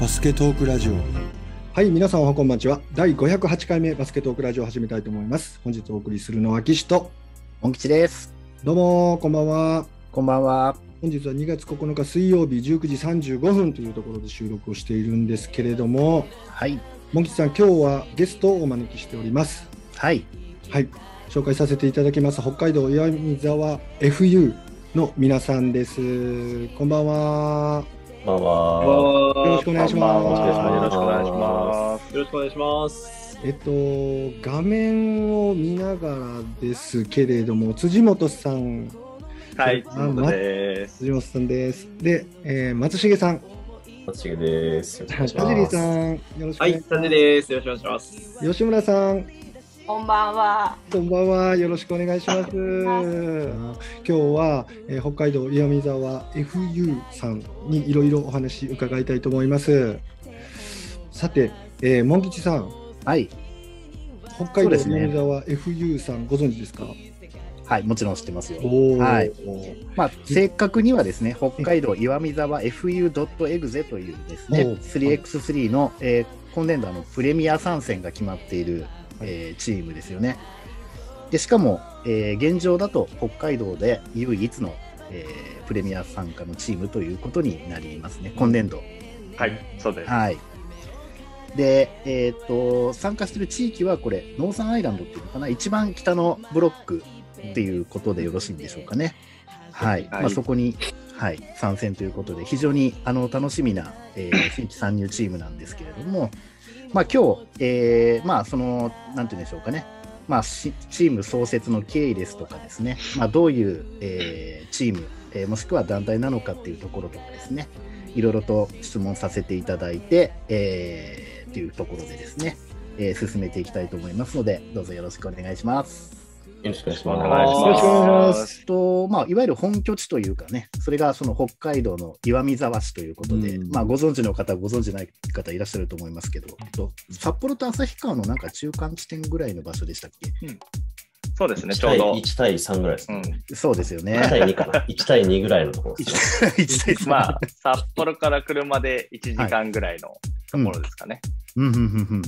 バスケトークラジオはい、皆さんおはこんばんちは。第508回目バスケットークラジオを始めたいと思います。本日お送りするのは岸と、本吉です。どうもこんばんは。こんばんは。本日は2月9日水曜日19時35分というところで収録をしているんですけれども、はい。モン吉さん、今日はゲストをお招きしております。はい。はい、紹介させていただきます。北海道岩見沢 FU の皆さんです。こんばんは。こんばんは。よろしくお願いしますよろしくお願いします。よろしくお願いします。えっと、画面を見ながらですけれども、辻本さん、はい、あ辻本です。辻本さんです。で、えー松重さん、松重です。よろ田しくお願いします。尻さん、よろしくおはい、願いします。サジです。よろしくお願いします。吉村さん、こんばんは。こんばんは。よろしくお願いします。今日は、えー北海道岩見沢 FU さんにいろいろお話伺いたいと思います。さて、えー、モン吉さん、はい。北海道岩見沢 FU さんご存知ですか？はい。もちろん知ってますよ。はいまあ、正確にはですね、北海道岩見沢 FU.exe というですね、おう 3x3 の、えー今年度あのプレミア参戦が決まっている、えーチームですよね。で、しかも、えー現状だと北海道で唯一の、えープレミア参加のチームということになりますね、今年度。はい、そうです。はい。で、えっ、と、参加している地域はこれ、ノーサンアイランドっていうのかな、一番北のブロックっていうことでよろしいんでしょうかね。はい。はいまあ、そこに、はい、参戦ということで、非常にあの楽しみな、えー 新規参入チームなんですけれども、まあ、今日、えーまあ、その、なんて言うんでしょうかね。まあ、チーム創設の経緯ですとかですね、まあ、どういう、えーチーム、えーもしくは団体なのかっていうところとかですね、いろいろと質問させていただいて、えー、というところでですね、えー進めていきたいと思いますので、どうぞよろしくお願いします。よろしくお願いしおます。よろしくお願いしますとまあ、いわゆる本拠地というかね、それがその北海道の岩見沢市ということで、うんまあ、ご存知の方、ご存知ない方いらっしゃると思いますけど、と札幌と旭川のなんか中間地点ぐらいの場所でしたっそうですね、1対ちょうど。1対3ぐらいですね。うん、けそうですよ1ね。対2かな。1対2ぐらいのところですね。一対三まあ、札幌から車で1時間ぐらいのところですかね。うん。うんうんうん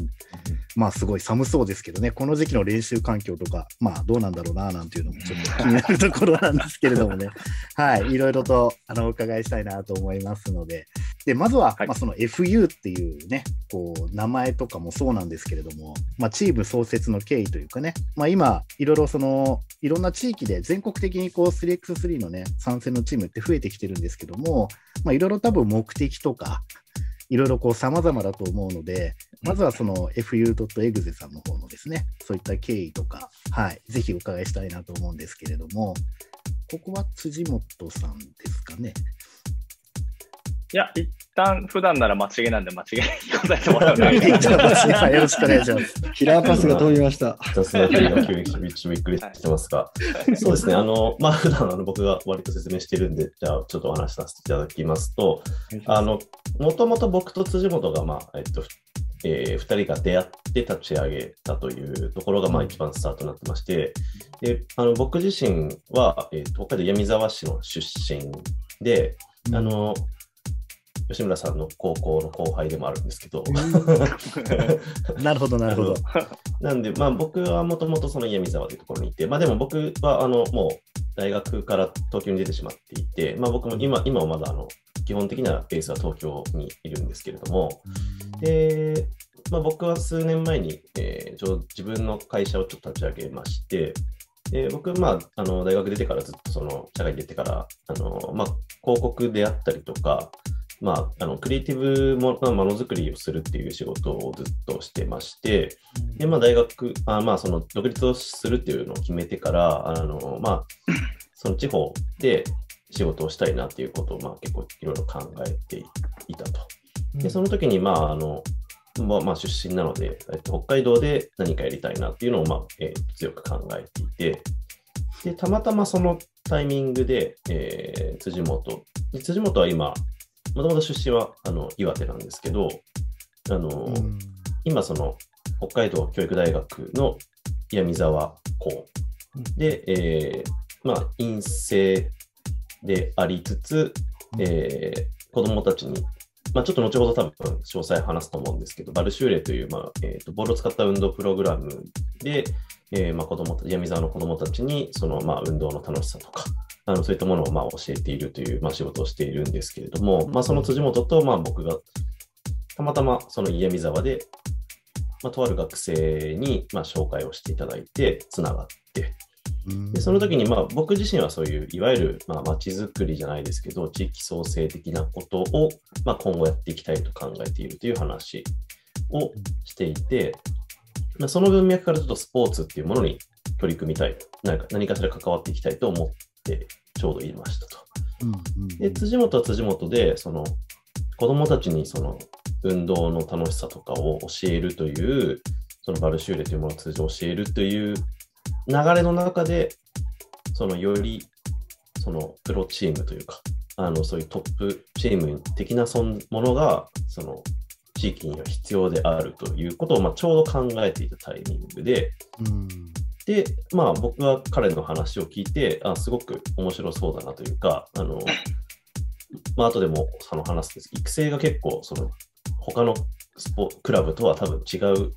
まあすごい寒そうですけどね、この時期の練習環境とか、まあどうなんだろうななんていうのもちょっと気になるところなんですけれどもね、はい、いろいろとあのお伺いしたいなと思いますので、でまずは、はい。まあ、その FU っていうね、こう名前とかもそうなんですけれども、まあ、チーム創設の経緯というかね、まあ、今、いろいろそのいろんな地域で全国的にこう 3x3 のね、参戦のチームって増えてきてるんですけども、まあ、いろいろ多分目的とか、いろいろこう様々だと思うので、まずはその fu.exe さんの方のですね、そういった経緯とか、はい、ぜひお伺いしたいなと思うんですけれども、ここは辻本さんですかね。いや、一旦普段なら間違いなんで間違いに答えてもらうのよろしくお願いします。キラーパスが飛びました。雑な振りが急にびっくりしてますが、そうですね、あの、まあ、普段あの僕が割と説明してるんで、じゃあちょっとお話しさせていただきますと、あの、もともと僕と辻本が、まあ、えっと、えー、2人が出会って立ち上げたというところが、まあ、一番スタートになってまして、であの僕自身は、えーと北海道闇沢市の出身で、あの、吉村さんの高校の後輩でもあるんですけど、なるほど、なるほど。なんで、まあ、僕はもともとその闇沢というところにいて、まあ、でも僕はあのもう大学から東京に出てしまっていて、まあ、僕も今今はまだあの基本的なベースは東京にいるんですけれども、でまあ、僕は数年前に、えーちょ自分の会社をちょっと立ち上げまして、で僕、まあ、あの大学出てからずっとその社会に出てからあの、まあ、広告であったりとか、まあ、あのクリエイティブものものづくりをするっていう仕事をずっとしてまして、でまあ、大学あ、まあ、その独立をするっていうのを決めてから、あのまあ、その地方で仕事をしたいなっていうことを、まあ、結構いろいろ考えていたと。で、その時に、まあ、あの、まあ、まあ、出身なので、えっと、北海道で何かやりたいなっていうのを、まあ、えー強く考えていて、で、たまたまそのタイミングで、えー辻元、で辻元は今、もともと出身はあの岩手なんですけど、あの、今、その、北海道教育大学の闇沢校で、えーまあ、陰性でありつつ、えー子供たちにまあ、ちょっと後ほど多分詳細話すと思うんですけど、バルシューレという、まあえーと、ボールを使った運動プログラムで、えーまあ、子供闇沢の子供たちにその、まあ、運動の楽しさとか、あのそういったものをまあ教えているという、まあ、仕事をしているんですけれども、まあ、その辻元とまあ僕がたまたまその家見沢で、まあ、とある学生にまあ紹介をしていただいて、つながって、でその時にまあ僕自身はそういういわゆるまあ街づくりじゃないですけど地域創生的なことをまあ今後やっていきたいと考えているという話をしていて、まあ、その文脈からちょっとスポーツっていうものに取り組みたい何か何かしら関わっていきたいと思ってちょうど言いましたと。で辻元は辻元でその子どもたちにその運動の楽しさとかを教えるというそのバルシューレというものを通じて教えるという流れの中で、そのよりそのプロチームというか、あのそういうトップチーム的なそものが、その地域には必要であるということを、まあ、ちょうど考えていたタイミングで、うん、で、まあ、僕は彼の話を聞いて、あすごく面白そうだなというか、あの まあ後でもその話すんです。育成が結構、その他のスポクラブとは多分違う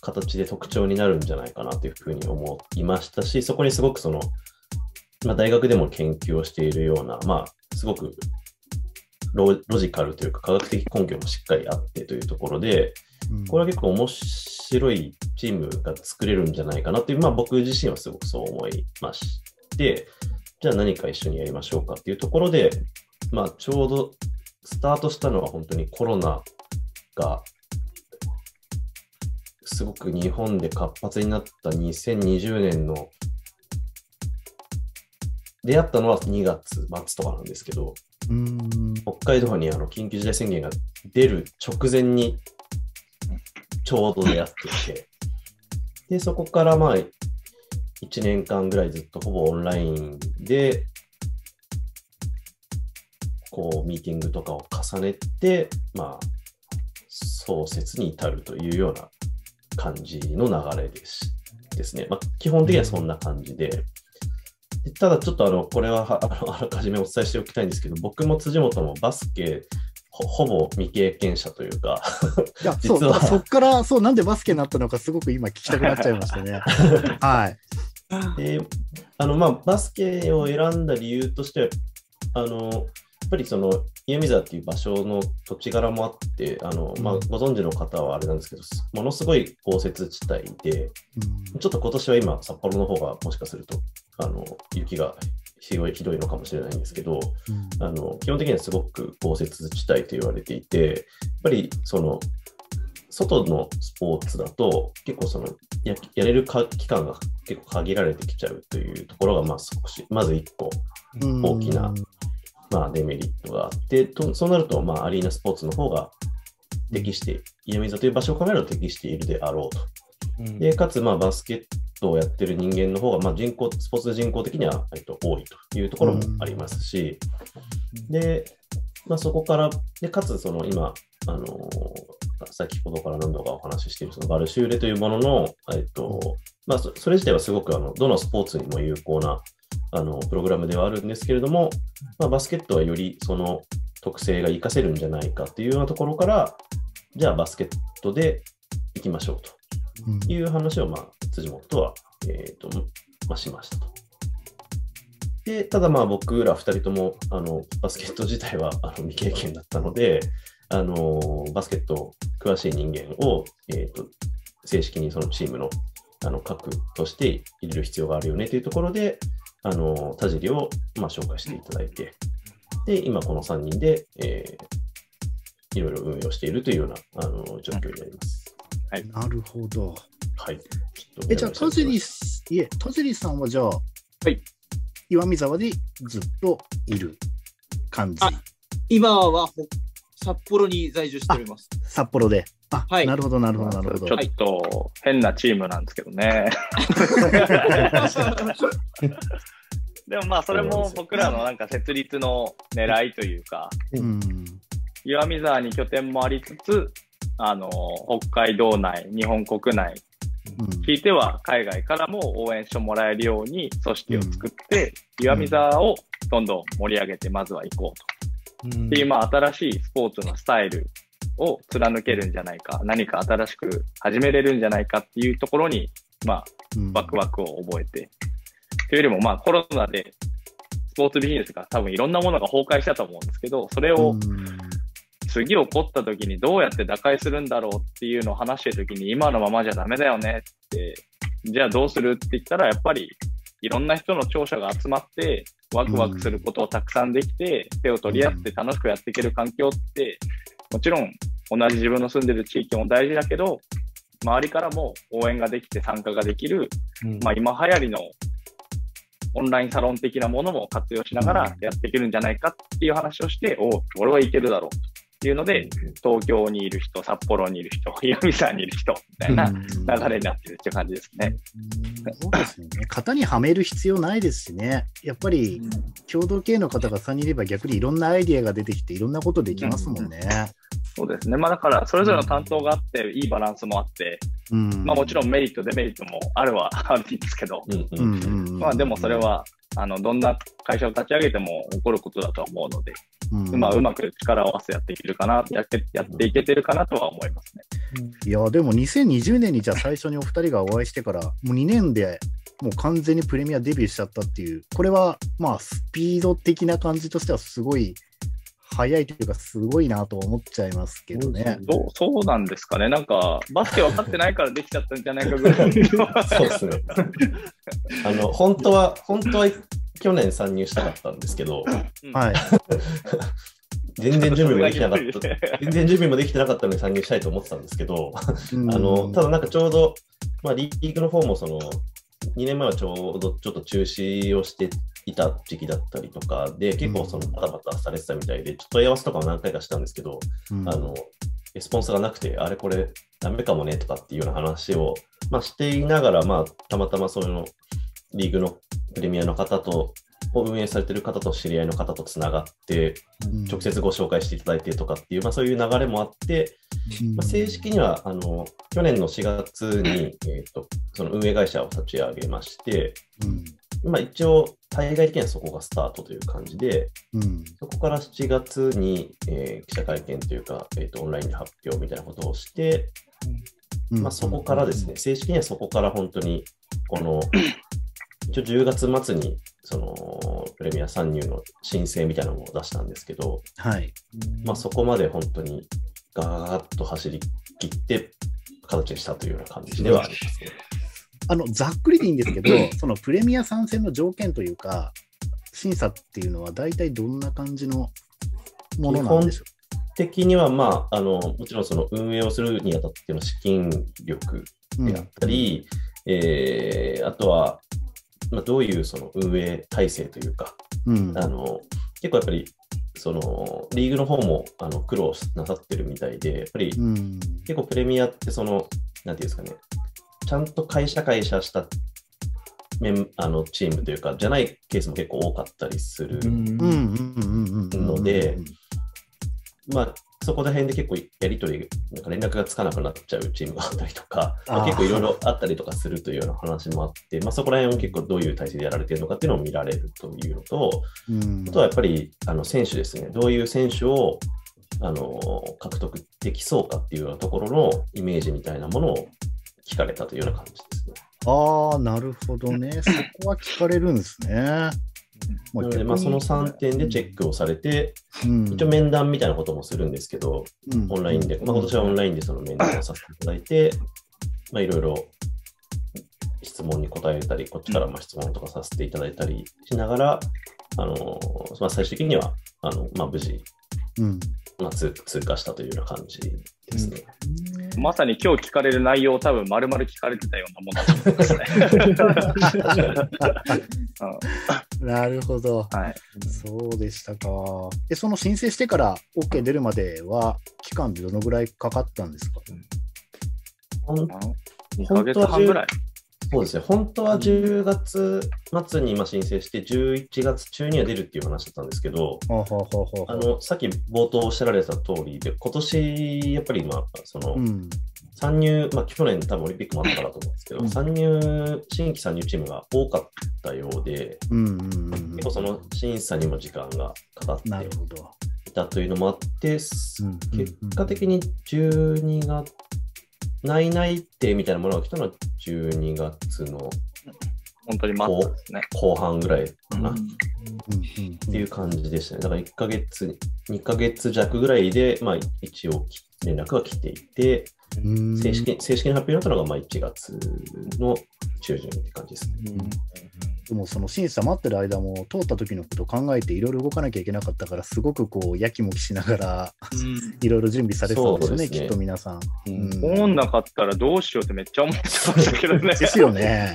形で特徴になるんじゃないかなというふうに思いましたし、そこにすごくその、まあ、大学でも研究をしているような、まあ、すごくロジカルというか科学的根拠もしっかりあってというところで、これは結構面白いチームが作れるんじゃないかなという、まあ僕自身はすごくそう思いまして、じゃあ何か一緒にやりましょうかっていうところで、まあちょうどスタートしたのは本当にコロナがすごく日本で活発になった2020年の出会ったのは2月末とかなんですけど、北海道にあの緊急事態宣言が出る直前にちょうど出会っていて、で、そこからまあ1年間ぐらいずっとほぼオンラインで、こうミーティングとかを重ねて、まあ、創設に至るというような感じの流れですですね。まあ、基本的にはそんな感じで、ただちょっとあの、これはあのあらかじめお伝えしておきたいんですけど、僕も辻元もバスケほ、ほぼ未経験者というかいや、実はそっから、そう、なんでバスケになったのか、すごく今聞きたくなっちゃいましたね。はい。で、あの、まあ、バスケを選んだ理由としては、あの、っぱりその岩見沢っていう場所の土地柄もあって、あのまあ、ご存知の方はあれなんですけど、ものすごい豪雪地帯で、ちょっと今年は今、札幌の方がもしかするとあの雪がひどいひどいのかもしれないんですけど、うん、あの基本的にはすごく豪雪地帯と言われていて、やっぱりその外のスポーツだと結構そのややれる期間が結構限られてきちゃうというところがまあ少しまず一個大きなまあ、デメリットがあってと、そうなると、まあ、アリーナスポーツの方が適して、家水という場所を考えると適しているであろうと。うん、でかつ、まあ、バスケットをやってる人間の方が、まあ、人口スポーツ人口的には、えっと、多いというところもありますし、うん、で、まあ、そこから、でかつ、その今、あのー、先ほどから何度かお話ししているそのバルシューレというものの、えっとまあ、それ自体はすごくあのどのスポーツにも有効なあのプログラムではあるんですけれども、まあ、バスケットはよりその特性が活かせるんじゃないかっていうようなところから、じゃあバスケットでいきましょうという話を、まあ、辻元とは、えーとまあ、しましたと。でただまあ僕ら2人ともあのバスケット自体はあの未経験だったので、あのバスケット詳しい人間を、えーと、正式にそのチームのあの核として入れる必要があるよねというところで、あの田尻を、まあ、紹介していただいて、で、今この3人で、えー、いろいろ運用しているというようなあの状況になります。はい、なるほど。はい。え、じゃあ、田尻、いえ、田尻さんはじゃあ、はい。岩見沢でずっといる感じ？今は札幌に在住しております。札幌で。あ、はい、なるほど、なるほど、なるほど。ちょっと変なチームなんですけどね。でもまあ、それも僕らのなんか設立の狙いというか、うん、岩見沢に拠点もありつつ、あの、北海道内、日本国内、聞いては海外からも応援してもらえるように組織を作って、うん、岩見沢をどんどん盛り上げて、まずは行こうっていう、まあ、新しいスポーツのスタイルを貫けるんじゃないか、何か新しく始めれるんじゃないかっていうところに、まあ、ワクワクを覚えて、というよりも、まあ、コロナでスポーツビジネスが多分いろんなものが崩壊したと思うんですけど、それを次起こった時にどうやって打開するんだろうっていうのを話してる時に今のままじゃダメだよねって、じゃあどうするって言ったらやっぱりいろんな人の聴者が集まってワクワクすることをたくさんできて、手を取り合って楽しくやっていける環境って、もちろん同じ自分の住んでる地域も大事だけど、周りからも応援ができて参加ができる、まあ今流行りのオンラインサロン的なものも活用しながらやっていけるんじゃないかっていう話をして、お俺はいけるだろうっていうので、東京にいる人、札幌にいる人、岩見沢にいる人みたいな流れになってるっていう感じですね。そうですよね。型にはめる必要ないですしね。やっぱり共同経営の方が3人いれば逆にいろんなアイディアが出てきていろんなことできますもんね。そうですね。まあだからそれぞれの担当があって、いいバランスもあって、うん、まあもちろんメリット、デメリットもあるはあるんですけど、まあでもそれはあのどんな会社を立ち上げても起こることだと思うので、うん、まあ、うまく力を合わせやっていけるかな、やってやっていけてるかなとは思いますね。いや、でも2020年にじゃあ最初にお二人がお会いしてから、もう2年でもう完全にプレミアデビューしちゃったっていう、これはまあスピード的な感じとしてはすごい早いというか、すごいなと思っちゃいますけどね。どうそうなんですかね、なんか、バスケ分かってないからできちゃったんじゃないかぐらいそうですね。あの本当は、本当は去年参入したかったんですけど、はい。全然準備もできなかった、全然準備もできてなかったので参入したいと思ってたんですけど、あのただなんかちょうど、まあ、リーグの方もその、2年前はちょうどちょっと中止をしていた時期だったりとかで、結構そのバタバタされてたみたいで、ちょっと問い合わせとかも何回かしたんですけど、うん、あのレスポンスがなくて、あれこれダメかもねとかっていうような話を、まあ、していながら、まあ、たまたまそのリーグのプレミアの方と、を運営されてる方と知り合いの方とつながって、直接ご紹介していただいてとかっていう、まあ、そういう流れもあって、まあ、正式にはあの去年の4月に、えーと、その運営会社を立ち上げまして、うん、まあ、一応、対外的にはそこがスタートという感じで、うん、そこから7月に、えー、記者会見というか、えーと、オンラインで発表みたいなことをして、うん、まあ、そこからですね、正式にはそこから本当に、この一応10月末にそのプレミア参入の申請みたいなのを出したんですけど、はい、まあ、そこまで本当にガーッと走り切って形にしたというような感じではありますね。あのざっくりでいいんですけど、そのプレミア参戦の条件というか、審査っていうのは大体どんな感じのものなんでしょう？的には、まあ、あのもちろんその運営をするにあたっての資金力であったり、うん、えー、あとはまあ、どういうその運営体制というか、うん、あの結構やっぱりそのリーグの方もあの苦労なさってるみたいで、やっぱり、結構プレミアってその、なんていうんですかね、ちゃんと会社会社したメンあのチームというか、じゃないケースも結構多かったりするので、まあ、そこら辺で結構やり取り、なんか連絡がつかなくなっちゃうチームがあったりとか、まあ、結構いろいろあったりとかするというような話もあって、まあ、そこら辺を結構どういう体制でやられているのかっていうのを見られるというのと、うん、あとはやっぱりあの選手ですね、どういう選手をあの獲得できそうかっていうようなところのイメージみたいなものを聞かれたというような感じですね。ああ、なるほどね。そこは聞かれるんですね。なので、まあ、その3点でチェックをされて、うん、一応面談みたいなこともするんですけど、うん、オンラインで、まあ、今年はオンラインでその面談をさせていただいて、まあ、いろいろ質問に答えたり、こっちからまあ質問とかさせていただいたりしながら、あのまあ、最終的にはあの、まあ、無事、うん。まあ、通過したというような感じですね。うん、まさに今日聞かれる内容を多分丸々聞かれてたようなものだと思いますね。なるほど、はい。そうでしたか。で、その申請してから OK 出るまでは、期間でどのぐらいかかったんですか、うん、2ヶ月半ぐらい。そうですね、本当は10月末に今申請して、11月中には出るっていう話だったんですけど、あのさっき冒頭おっしゃられた通りで、今年やっぱり今、その、うん、参入、まあ、去年多分オリンピックもあったからと思うんですけど、うん、参入、新規参入チームが多かったようで、うんうんうん、結構その審査にも時間がかかって、なるほど。たというのもあって、結果的に12月、内内定みたいなものが来たのは12月の本当に待ですね。後半ぐらいかな、っていう感じでしたね。だから1ヶ月、2ヶ月弱ぐらいで、まあ、一応連絡が来ていて、正式正式に発表になったのがまあ1月の中旬って感じですね。でもその審査待ってる間も通った時のことを考えていろいろ動かなきゃいけなかったからすごくこうやきもきしながらいろいろ準備されてたんですよね、ねきっと皆さん。うん、んなかったらどうしようってめっちゃ思ってましたけどね。ですよね。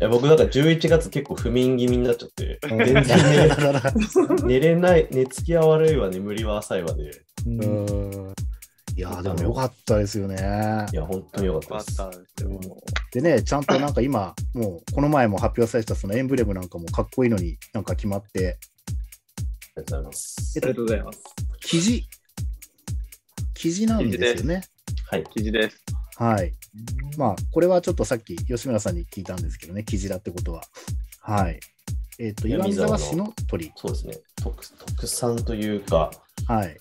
いや僕なんか11月結構不眠気味になっちゃって、全然寝寝れない、寝つきは悪いわ、眠りは浅いわで。うんいやでもよかったですよね。いや、本当によかったです。でね、ちゃんとなんか今、もうこの前も発表されたそのエンブレムなんかもかっこいいのになんか決まって。ありがとうございます。ありがとうございます。記事？記事なんですよね。はい、記事です。はい。まあ、これはちょっとさっき吉村さんに聞いたんですけどね、記事だってことは。はい。えっ、ー、と、岩見沢市の鳥。そうですね特。特産というか、はい。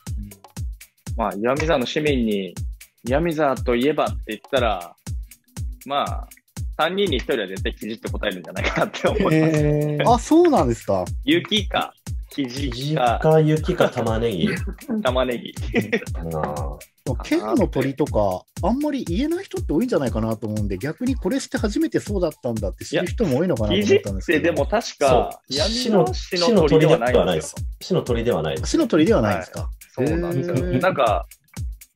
まあ、岩見沢の市民に、岩見沢といえばって言ったら、まあ、3人に1人は絶対記事って答えるんじゃないかなって思います、えー、あ、そうなんですか。雪か、生地か。か雪か玉ねぎ。玉ねぎ。県の鳥とか、あんまり言えない人って多いんじゃないかなと思うんで、逆にこれして初めてそうだったんだって知る人も多いのかなと思ったんですけど。でも確か、市の鳥ではないです。市の鳥ではないです。市の鳥ではないですか。そうなんですよ。なんか、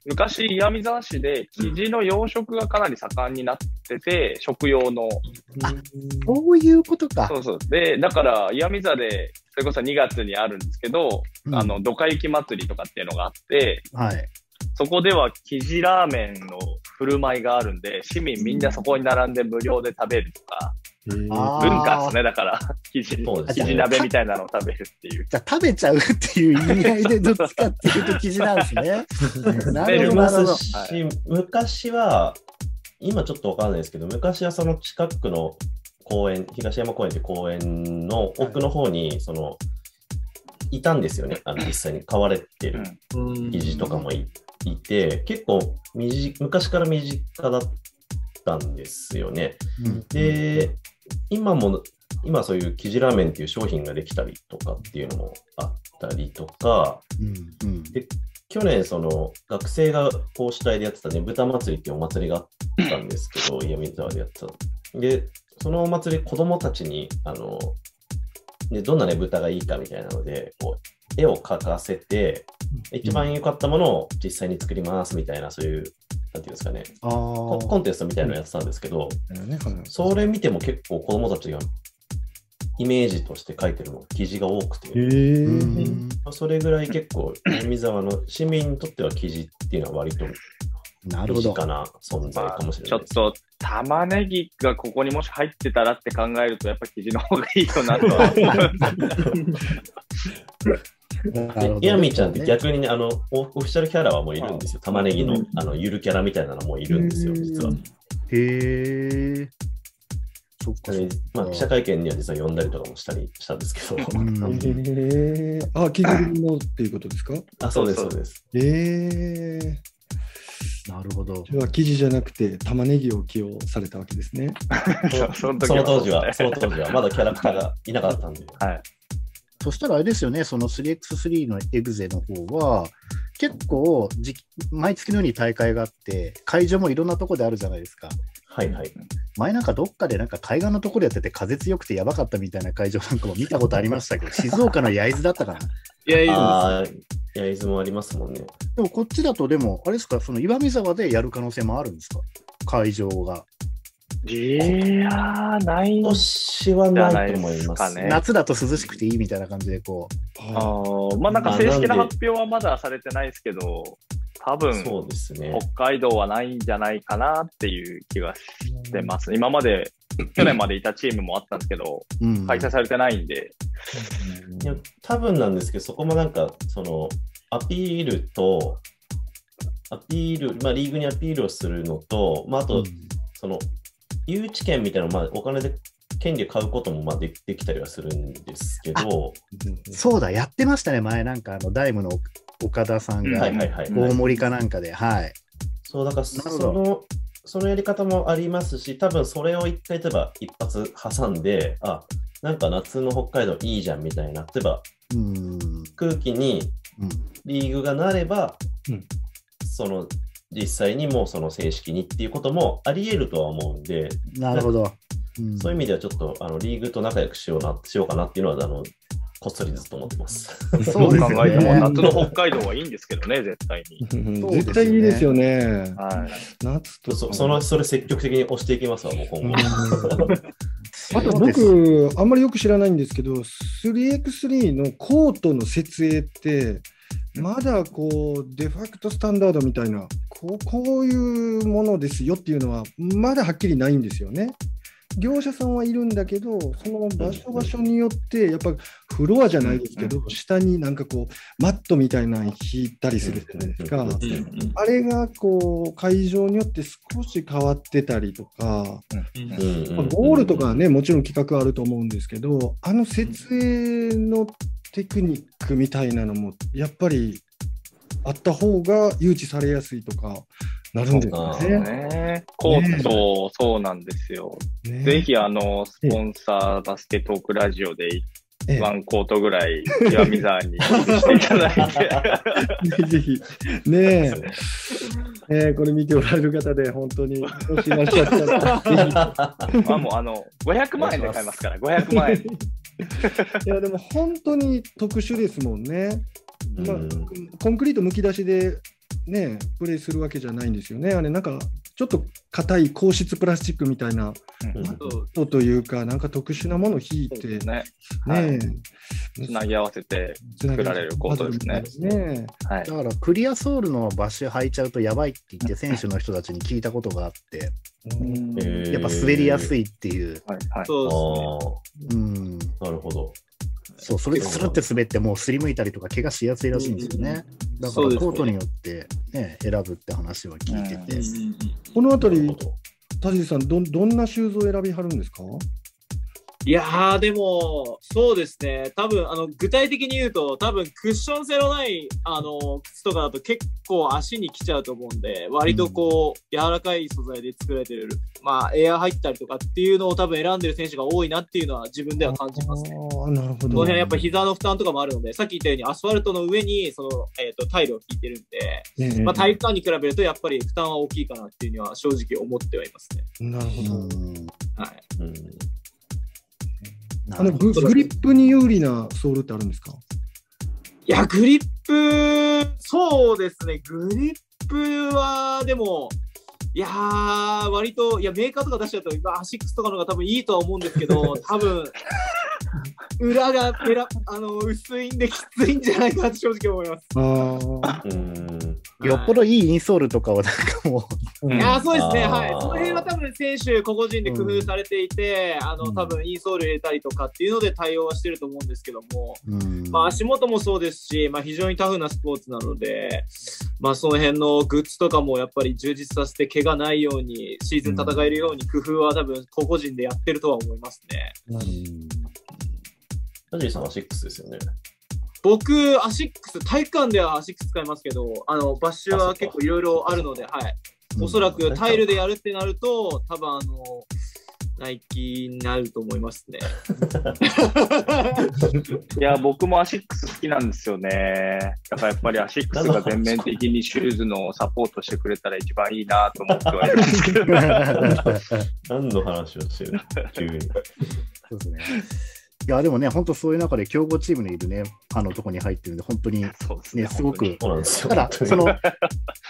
昔、岩見沢市で生地の養殖がかなり盛んになってて、食用の。あ、そういうことか。そうそう。で、だから、岩見沢で、それこそ2月にあるんですけど、うん、あの、どか雪祭りとかっていうのがあって、はい。そこでは生地ラーメンの振る舞いがあるんで、市民みんなそこに並んで無料で食べるとか、文化ですね、だから、生地生地鍋みたいなのを食べるっていう。じゃ食べちゃうっていう意味合いでどっちかっていうと生地なんですね。なるほど。し、はい、昔は、今ちょっとわかんないですけど、昔はその近くの公園、東山公園って公園の奥の方に、その、いたんですよね、あの実際に。飼われてる生地とかもいて、結構昔から身近だったんですよね。うん、で、今も、今そういう生地ラーメンっていう商品ができたりとかっていうのもあったりとか、うんうん、で去年、その学生がこう主体でやってたね、豚祭りっていうお祭りがあったんですけど、岩見沢でやってた。で、そのお祭り、子供たちに、あの、でどんなね、豚がいいかみたいなので、こう絵を描かせて、一番良かったものを実際に作りますみたいな、そういうなんていうんですかね、コンテストみたいなのやってたんですけど、それ見ても結構子供たちがイメージとして書いてるの記事が多くて、それぐらい結構、海沢の市民にとっては記事っていうのは割と身近な存在かもしれない、ちょっと玉ねぎがここにもし入ってたらって考えると、やっぱ記事の方がいいよなとイ ヤミちゃんって逆にね、あのオフィシャルキャラはもういるんですよ。玉ねぎのあのゆるキャラみたいなのもいるんですよ、実は。へえ。そっかまあ、記者会見には実は呼んだりとかもしたりしたんですけど。へえ。あ、記事のっていうことですか？あ、そうです、そうです。へえ。なるほど。それは生地じゃなくて玉ねぎを起用されたわけですね。その当時は、その当時はまだキャラクターがいなかったんで。はい。そしたらあれですよね、その 3x3 のエグゼの方は、結構じ、毎月のように大会があって、会場もいろんなとこであるじゃないですか。はいはい。前なんかどっかでなんか海岸のところやってて風強くてやばかったみたいな会場なんかも見たことありましたけど、静岡の焼津だったかな。焼津焼津もありますもんね。でもこっちだとでも、あれですか、その岩見沢でやる可能性もあるんですか会場が。いやー、ない今年はないと思いますね。夏だと涼しくていいみたいな感じで、こう。あまあなんか正式な発表はまだされてないですけど、多分、そうですね、北海道はないんじゃないかなっていう気がしてます。今まで、去年までいたチームもあったんですけど、うん、開催されてないんで。いや、多分なんですけど、そこもなんか、その、アピールと、アピール、まあ、リーグにアピールをするのと、まあ、あと、うん、その、誘致権みたいなのを、まあ、お金で権利を買うこともまあでできたりはするんですけど、そうだ、やってましたね、前なんかあのダイムの岡田さんが。大森かなんかで、はい。そう、だからその、そのやり方もありますし、多分それを一回、例えば一発挟んで、あ、なんか夏の北海道いいじゃんみたいな、例えば空気にリーグがなれば、うん、その実際にもうその正式にっていうこともあり得るとは思うんで、なるほど。そういう意味ではちょっとあのリーグと仲良くしようなしようかなっていうのはあのこっそりずっと思ってます。そう考えても、夏の北海道はいいんですけどね、絶対に。絶対いいですよね。はい、夏とそそのそれ積極的に押していきますわ、もう今後。あと僕、あんまりよく知らないんですけど、3x3 のコートの設営って、まだこうデファクトスタンダードみたいなこうこういうものですよっていうのはまだはっきりないんですよね。業者さんはいるんだけど、その場所場所によって、やっぱフロアじゃないですけど、下になんかこう、マットみたいなの引いたりするじゃないですか。あれがこう、会場によって少し変わってたりとか、まあ、ゴールとかね、もちろん企画あると思うんですけど、あの設営のテクニックみたいなのも、やっぱりあった方が誘致されやすいとか、なるんですね。ねコート、ね、そうなんですよ。ね、ぜひ、あの、スポンサーバスケトークラジオで、ワンコートぐらい、岩見沢にしていただいて。ぜひ、ねえ。えー、これ見ておられる方で、本当に、どうしましあもう、あの、500万円で買いますから、500万円。いや、でも本当に特殊ですもんね。まあ、コンクリートむき出しでね、プレイするわけじゃないんですよね。あれ、なんか、ちょっと硬い硬質プラスチックみたいな、うん、というか、なんか特殊なものを引いて、ね、ね、つなぎ合わせて作られるコートですね。ね。はい、だから、クリアソールのバッシュ履いちゃうとやばいって言って、選手の人たちに聞いたことがあって、やっぱ滑りやすいっていう。はいはい、そう、うん、なるほど。そう、それでするって滑ってもうすりむいたりとか怪我しやすいらしいんですよね。だからコートによってね、選ぶって話は聞いてて。このあたり、田尻さんど、どんなシューズを選びはるんですか？いやー、でも、そうですね。多分、あの、具体的に言うと、多分、クッション性のない、あの、靴とかだと結構足に来ちゃうと思うんで、割とこう、柔らかい素材で作られてる、まあ、エア入ったりとかっていうのを多分選んでる選手が多いなっていうのは自分では感じますね。あなるほど。この辺やっぱ膝の負担とかもあるので、さっき言ったようにアスファルトの上に、その、えっ、ー、と、タイルを引いてるんで、ね、まあ、体育館に比べるとやっぱり負担は大きいかなっていうには正直思ってはいますね。なるほど。はい。うんあのググリップに有利なソールってあるんですか？いや、グリップ、そうですね、グリップはでも、いやー、割と、いや、メーカーとか出しちゃうと、アシックスとかのが多分いいとは思うんですけど、多分裏がペラあの薄いんできついんじゃないかって正直思います。あよっぽどいいインソールとかはなんかもう。いやそうですね、はい。その辺は多分選手個々人で工夫されていて、うん、あの多分インソール入れたりとかっていうので対応はしてると思うんですけども、うん、まあ足元もそうですし、まあ非常にタフなスポーツなので、まあその辺のグッズとかもやっぱり充実させて怪我ないようにシーズン戦えるように工夫は多分個々人でやってるとは思いますね。うんナジーさんアシックスですよね。僕、アシックス、体育館ではアシックス使いますけど、あのバッシュは結構いろいろあるので、はい。おそらくタイルでやるってなると、多分あの、ナイキになると思いますね。いや、僕もアシックス好きなんですよね。だからやっぱりアシックスが全面的にシューズのサポートしてくれたら一番いいなと思ってはいるんですけど。何の話をしてる急に。そうですね。いや、でもね、本当そういう中で強豪チームにいるね、あのとこに入ってるんで、本当にね、ねすごく。ただ、その、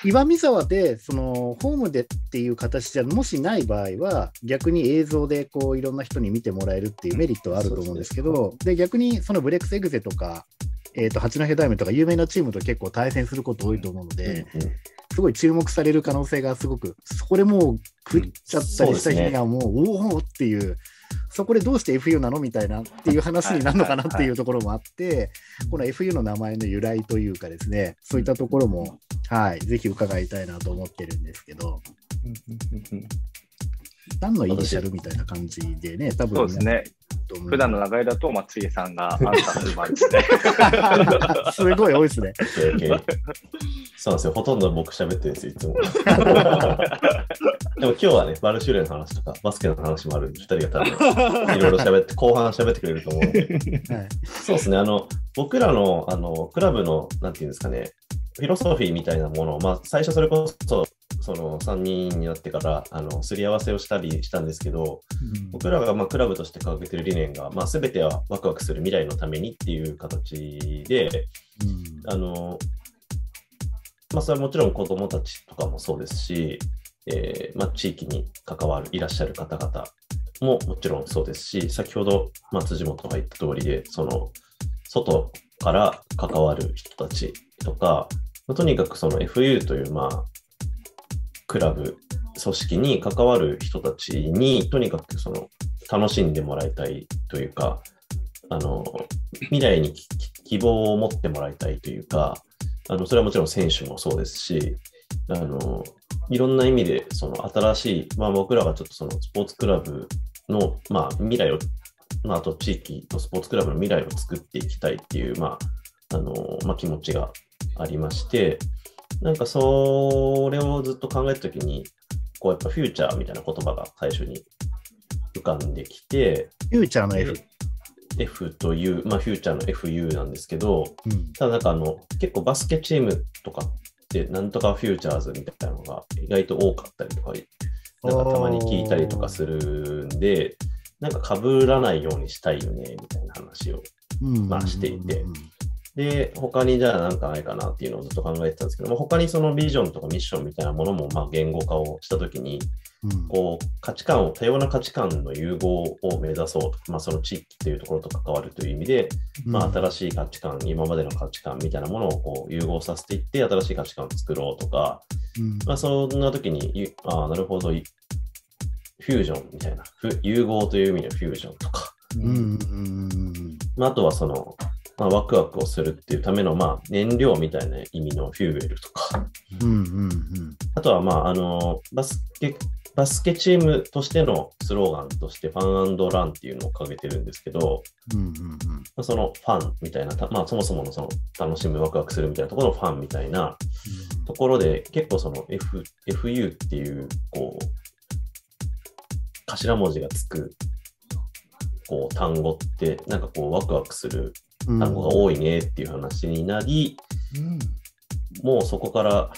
岩見沢で、その、ホームでっていう形じゃ、もしない場合は、逆に映像で、こう、いろんな人に見てもらえるっていうメリットはあると思うんですけど、で、逆に、そのブレックスエグゼとか、えっ、ー、と、八戸ダイムとか有名なチームと結構対戦すること多いと思うので、すごい注目される可能性がすごく、そこでもう食っちゃったりした日にはもう、おおっていう、そこでどうして FU なのみたいなっていう話になるのかなっていうところもあって、この FU の名前の由来というかですね、そういったところも、はい、ぜひ伺いたいなと思ってるんですけど。何のイニシャルみたいな感じでね、多分、そうですね。普段の流れだと、松重さんが アンサーする場合ですね。すごい多いですね。そうなんですよ。ほとんど僕喋ってるんですよ、いつも。でも今日はね、バルシューレの話とか、バスケの話もあるんで、2人が多分、いろいろ喋って、後半喋ってくれると思うんで。はい、そうですね。あの、僕らの、あの、クラブの、なんていうんですかね、フィロソフィーみたいなものを、まあ、最初それこそ、その3人になってからあのすり合わせをしたりしたんですけど、うん、僕らがまあクラブとして掲げてる理念が、まあ、全てはワクワクする未来のためにっていう形で、うん、あのまあ、それはもちろん子どもたちとかもそうですし、えーまあ、地域に関わるいらっしゃる方々ももちろんそうですし、先ほど、まあ、辻元が言った通りで、その外から関わる人たちとか、まとにかくその FU という、まあ、クラブ、組織に関わる人たちに、とにかくその楽しんでもらいたいというか、あの未来に希望を持ってもらいたいというか、あのそれはもちろん選手もそうですし、あのいろんな意味でその新しい、まあ、僕らがちょっとそのスポーツクラブの、まあ、未来を、まあ、あと地域のスポーツクラブの未来を作っていきたいっていう、まああのまあ、気持ちがありまして、なんかそれをずっと考えたときに、こうやっぱフューチャーみたいな言葉が最初に浮かんできて、フューチャーの F。F という、まあ、フューチャーの FU なんですけど、うん、ただなんかあの、結構バスケチームとかって、なんとかフューチャーズみたいなのが意外と多かったりとか、なんかたまに聞いたりとかするんで、なんか被らないようにしたいよね、みたいな話を、まあ、していて、で、他にじゃあ何かないかなっていうのをずっと考えてたんですけども、他にそのビジョンとかミッションみたいなものもまあ言語化をしたときに、うん、こう価値観を、多様な価値観の融合を目指そうと、まあ、その地域っていうところと関わるという意味で、うん、まあ、新しい価値観、今までの価値観みたいなものをこう融合させていって、新しい価値観を作ろうとか、うん、まあ、そんな時に、ああ、なるほど、フュージョンみたいな、融合という意味のフュージョンとか、まあ、あとはその、まあ、ワクワクをするっていうための、まあ、燃料みたいな意味のフューエルとか、うんうんうん、あとは、まあ、あのバスケバスケチームとしてのスローガンとしてファンランっていうのを掲げてるんですけど、うんうんうん、そのファンみたいな、まあ、そもそものその楽しむ、ワクワクするみたいなところのファンみたいなところで、結構その F FU っていうこう頭文字がつくこう単語ってなんかこうワクワクする単語が多いねっていう話になり、うん、もうそこから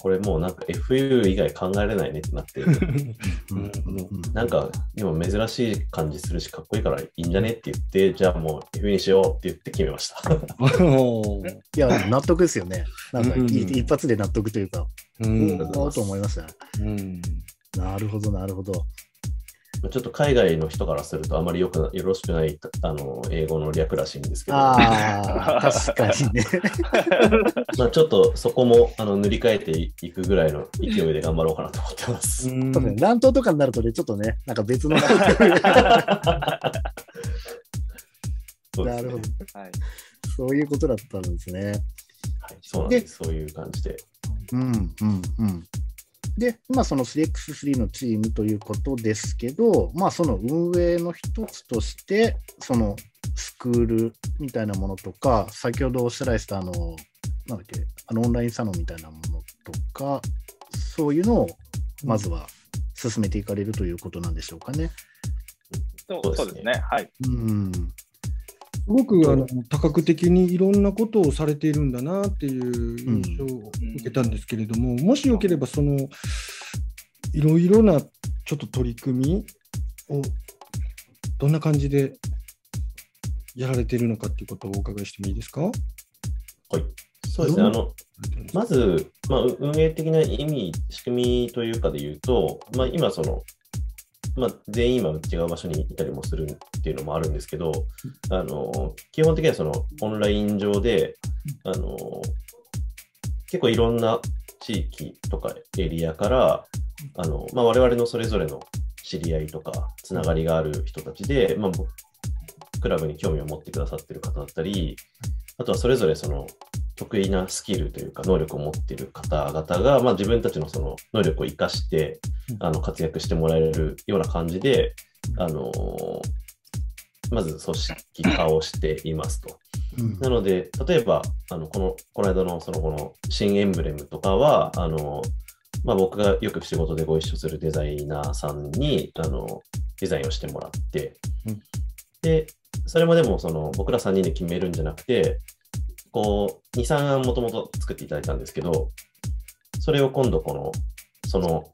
これもうなんか FU 以外考えれないねってなって、なんか今珍しい感じするしかっこいいからいいんじゃねって言って、じゃあもう FU にしようって言って決めました。いや、納得ですよね。なんか、一発で納得というか、うん、おおと思いました、うん。なるほど、なるほど。ちょっと海外の人からするとあまりよくよろしくないあの英語の略らしいんですけど。ああ、確かにね。まあちょっとそこもあの塗り替えていくぐらいの勢いで頑張ろうかなと思ってます。うんね、乱闘とかになるとね、ちょっとね、なんか別の。なるほど、はい。そういうことだったんですね。はい、そうなんです。そういう感じで。うんうんうん。で、まあ、その 3x3 のチームということですけど、まあ、その運営の一つとして、そのスクールみたいなものとか、先ほどおっしゃられたあの、なんだっけ、あのオンラインサロンみたいなものとか、そういうのをまずは進めていかれるということなんでしょうかね。そうそうですね。はい。うんすごくあの多角的にいろんなことをされているんだなっていう印象を受けたんですけれども、うん、もしよければそのいろいろなちょっと取り組みをどんな感じでやられているのかっていうことをお伺いしてもいいですか？はい。そうですね。あのまず、まあ、運営的な意味、仕組みというかで言うと、まあ、今、そのまあ、全員今違う場所にいたりもするっていうのもあるんですけど、あの基本的にはそのオンライン上で、あの結構いろんな地域とかエリアから、あのまあ、我々のそれぞれの知り合いとか、つながりがある人たちで、まあ、クラブに興味を持ってくださってる方だったり、あとはそれぞれその得意なスキルというか能力を持っている方々が、まあ、自分たちのその能力を生かしてあの活躍してもらえるような感じで、あのまず組織化をしていますと。うん、なので、例えば、あのこのこの間のそのこの新エンブレムとかは、あのまあ、僕がよく仕事でご一緒するデザイナーさんにあのデザインをしてもらって、うん、で、それもでもその僕ら3人で決めるんじゃなくて、こう、2、3案もともと作っていただいたんですけど、それを今度この、その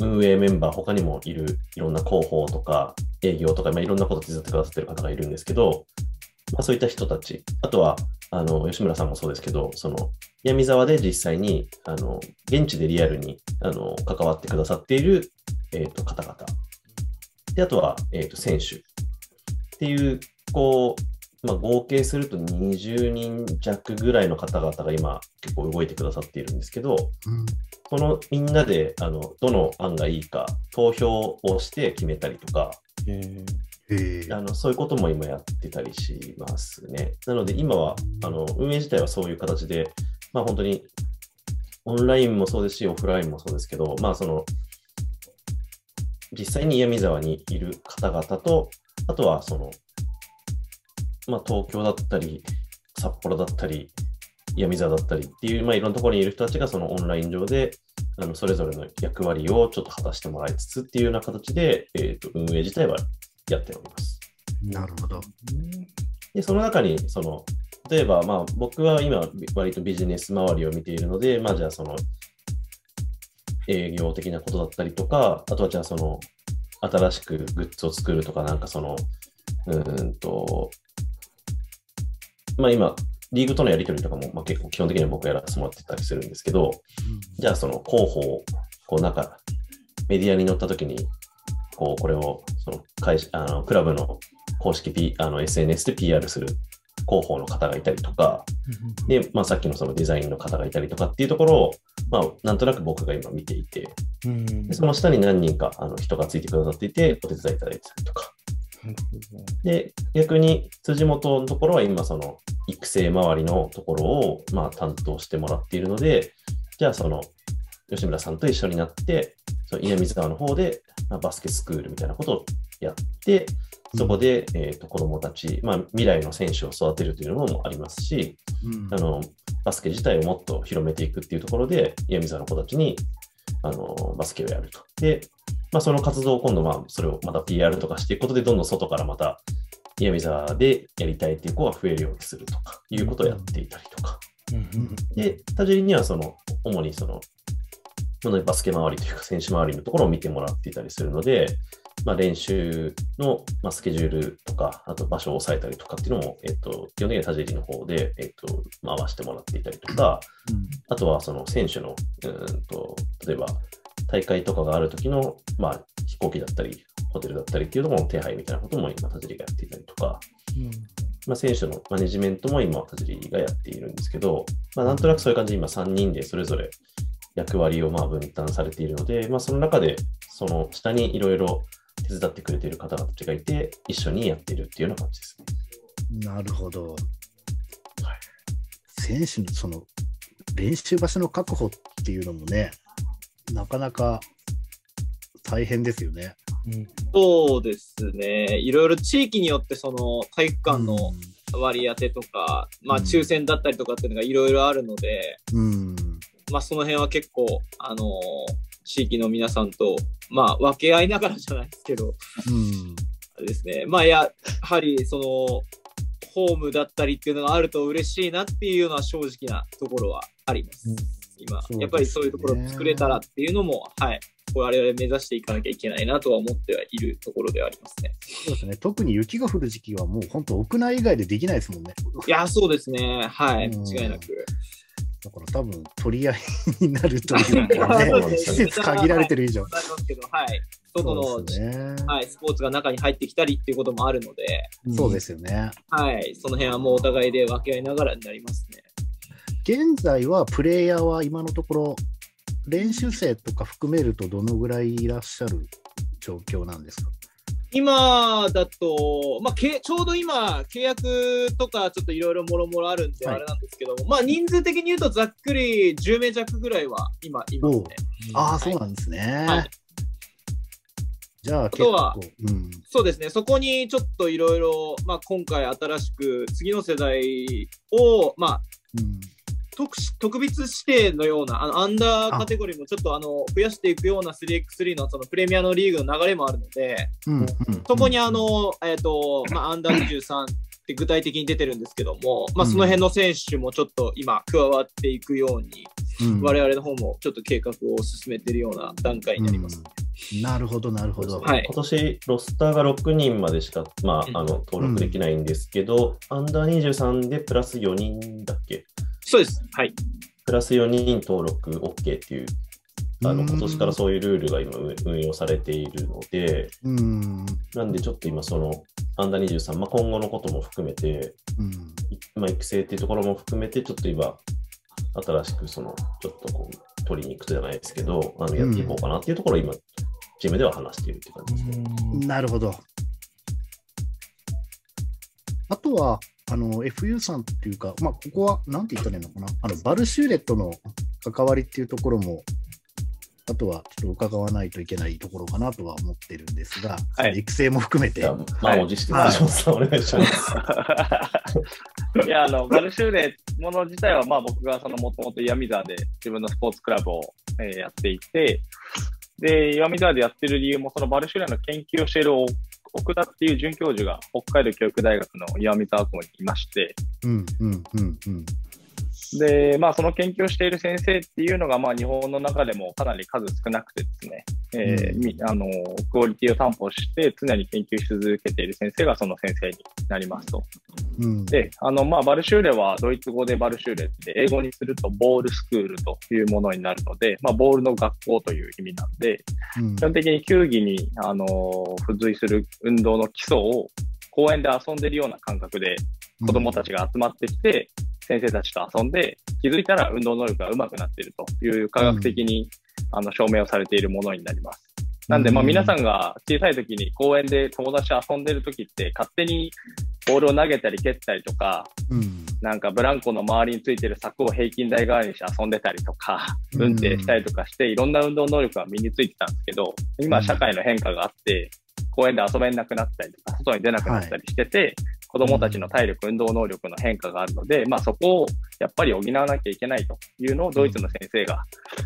運営メンバー、他にもいるいろんな広報とか営業とか、まあ、いろんなこと手伝ってくださってる方がいるんですけど、まあ、そういった人たち、あとは、あの、吉村さんもそうですけど、その、闇沢で実際に、あの、現地でリアルに、あの、関わってくださっている、えっ、ー、と、方々。で、あとは、えっ、ー、と、選手。っていう、こう、まあ、合計すると20人弱ぐらいの方々が今結構動いてくださっているんですけど、うん、そのみんなであのどの案がいいか投票をして決めたりとか、あのそういうことも今やってたりしますね。なので今はあの運営自体はそういう形で、まあ、本当にオンラインもそうですし、オフラインもそうですけど、まあ、その実際に闇沢にいる方々と、あとはその、まあ、東京だったり、札幌だったり、闇沢だったりっていう、まあ、いろんなところにいる人たちがそのオンライン上であのそれぞれの役割をちょっと果たしてもらいつつっていうような形で、えーと、運営自体はやっております。なるほど。で、その中に、その、例えば、まあ、僕は今、割とビジネス周りを見ているので、まあ、じゃあ、その、営業的なことだったりとか、あとは、じゃあ、その、新しくグッズを作るとか、なんかその、うんと、まあ今、リーグとのやり取りとかも、まあ、結構基本的には僕やらせてもらってたりするんですけど、うん、じゃあその広報、こうなんかメディアに載った時に、こうこれをその会社あのクラブの公式、P、あの SNS で PR する広報の方がいたりとか、で、まあ、さっきのそのデザインの方がいたりとかっていうところを、まあ、なんとなく僕が今見ていて、でその下に何人かあの人がついてくださっていて、お手伝いいただいてたりとか。で、逆に辻元のところは今、その育成周りのところを、まあ、担当してもらっているので、じゃあその吉村さんと一緒になって、その稲水川の方で、まあ、バスケスクールみたいなことをやって、そこで、えーと、子どもたち、まあ、未来の選手を育てるというのもありますし、うん、あのバスケ自体をもっと広めていくっていうところで、岩見沢の子たちにあのバスケをやると。で、まあ、その活動を今度、まあ、それをまた PR とかしていくことで、どんどん外からまた岩見沢でやりたいっていう子が増えるようにするとかいうことをやっていたりとか。で、田尻にはその、主にその、バスケ周りというか選手周りのところを見てもらっていたりするので、まあ、練習の、まあ、スケジュールとか、あと場所を抑えたりとかっていうのも、えっと、基本的には田尻の方で、えっと、回してもらっていたりとか、うん、あとはその選手の、うんと、例えば大会とかがある時の、まあ、飛行機だったり、ホテルだったりっていうのも手配みたいなことも今、田尻がやっていたりとか、うんまあ、選手のマネジメントも今、田尻がやっているんですけど、まあ、なんとなくそういう感じで今3人でそれぞれ役割をまあ分担されているので、まあ、その中で、その下にいろいろ手伝ってくれている方々がいて、一緒にやっているっていうような感じですね。なるほど。はい、選手のその練習場所の確保っていうのもね、なかなか大変ですよね。うん、そうですね。いろいろ地域によってその体育館の割り当てとか、うん、まあ抽選だったりとかっていうのがいろいろあるので、うん、まあその辺は結構、あのー、地域の皆さんと、まあ分け合いながらじゃないですけど、うん、ですね。まあやはりその、ホームだったりっていうのがあると嬉しいなっていうのは正直なところはあります。今、やっぱりそういうところを作れたらっていうのも、はい、我々目指していかなきゃいけないなとは思ってはいるところではありますね。そうですね。特に雪が降る時期はもう本当屋内以外でできないですもんね。いや、そうですね。はい、間違いなく。だから多分取り合いになるというかね、施設限られてる以上。はい、外の、ね、はい、スポーツが中に入ってきたりっていうこともあるので、そうですよね。はい、その辺はもうお互いで分け合いながらになりますね。現在はプレイヤーは今のところ、練習生とか含めるとどのぐらいいらっしゃる状況なんですか？今だと、まあ、けちょうど今、契約とかちょっといろいろもろもろあるんで、あれなんですけども、はい、まあ人数的に言うとざっくり10名弱ぐらいは今、いますね。ああ、そうなんですね。はい。じゃあ、あとは、うん、そうですね、そこにちょっといろいろ、まあ、今回新しく次の世代を、まあ、うん特特別指定のようなあのアンダーカテゴリーもちょっとあの増やしていくような 3x3 のそのプレミアのリーグの流れもあるので、うんうん、そこにあの、えーとまあ、アンダー23って具体的に出てるんですけども、まあ、その辺の選手もちょっと今加わっていくように、うん、我々の方もちょっと計画を進めているような段階になります、うん、なるほど、なるほど。はい、今年ロスターが6人までしか、まあ、あの登録できないんですけど、アンダー23でプラス4人だっけ？そうです。はい。プラス4人登録 OK っていう、あの今年からそういうルールが今運用されているので、うんなんでちょっと今、そのアンダー23、まあ、今後のことも含めて、うんまあ、育成っていうところも含めて、ちょっと今、新しくそのちょっとこう取りに行くじゃないですけど、あのやっていこうかなっていうところを今、チームでは話しているって感じですね。なるほど。あとは、あの、FU さんっていうか、まあ、ここは、なんて言ったらいいのかな、あの、バルシューレットの関わりっていうところも、あとはちょっと伺わないといけないところかなとは思ってるんですが、はい、育成も含めて。満を持して、はい、お願いします。いや、あの、バルシューレもの自体は、まあ僕がそのもともと岩見沢で自分のスポーツクラブを、えー、やっていて、で、岩見沢でやってる理由も、そのバルシューレの研究をしている奥田っていう准教授が北海道教育大学の岩見沢校にいまして、うんうんうんうん、で、まあ、その研究をしている先生っていうのが、まあ、日本の中でもかなり数少なくてですね、えー、うん、あの、クオリティを担保して常に研究し続けている先生がその先生になりますと。うん、で、あの、まあ、バルシューレはドイツ語でバルシューレって英語にするとボールスクールというものになるので、まあ、ボールの学校という意味なんで、うん、基本的に球技に、あの、付随する運動の基礎を公園で遊んでるような感覚で子供たちが集まってきて、先生たちと遊んで、気づいたら運動能力が上手くなっているという科学的に、あの証明をされているものになります。なんで、まあ皆さんが小さい時に公園で友達と遊んでる時って勝手にボールを投げたり蹴ったりとか、うん、なんかブランコの周りについてる柵を平均台側にして遊んでたりとか、運転したりとかして、いろんな運動能力が身についてたんですけど、今社会の変化があって、公園で遊べなくなったりとか、外に出なくなったりしてて、はい、子供たちの体力、運動能力の変化があるので、まあそこをやっぱり補わなきゃいけないというのをドイツの先生が、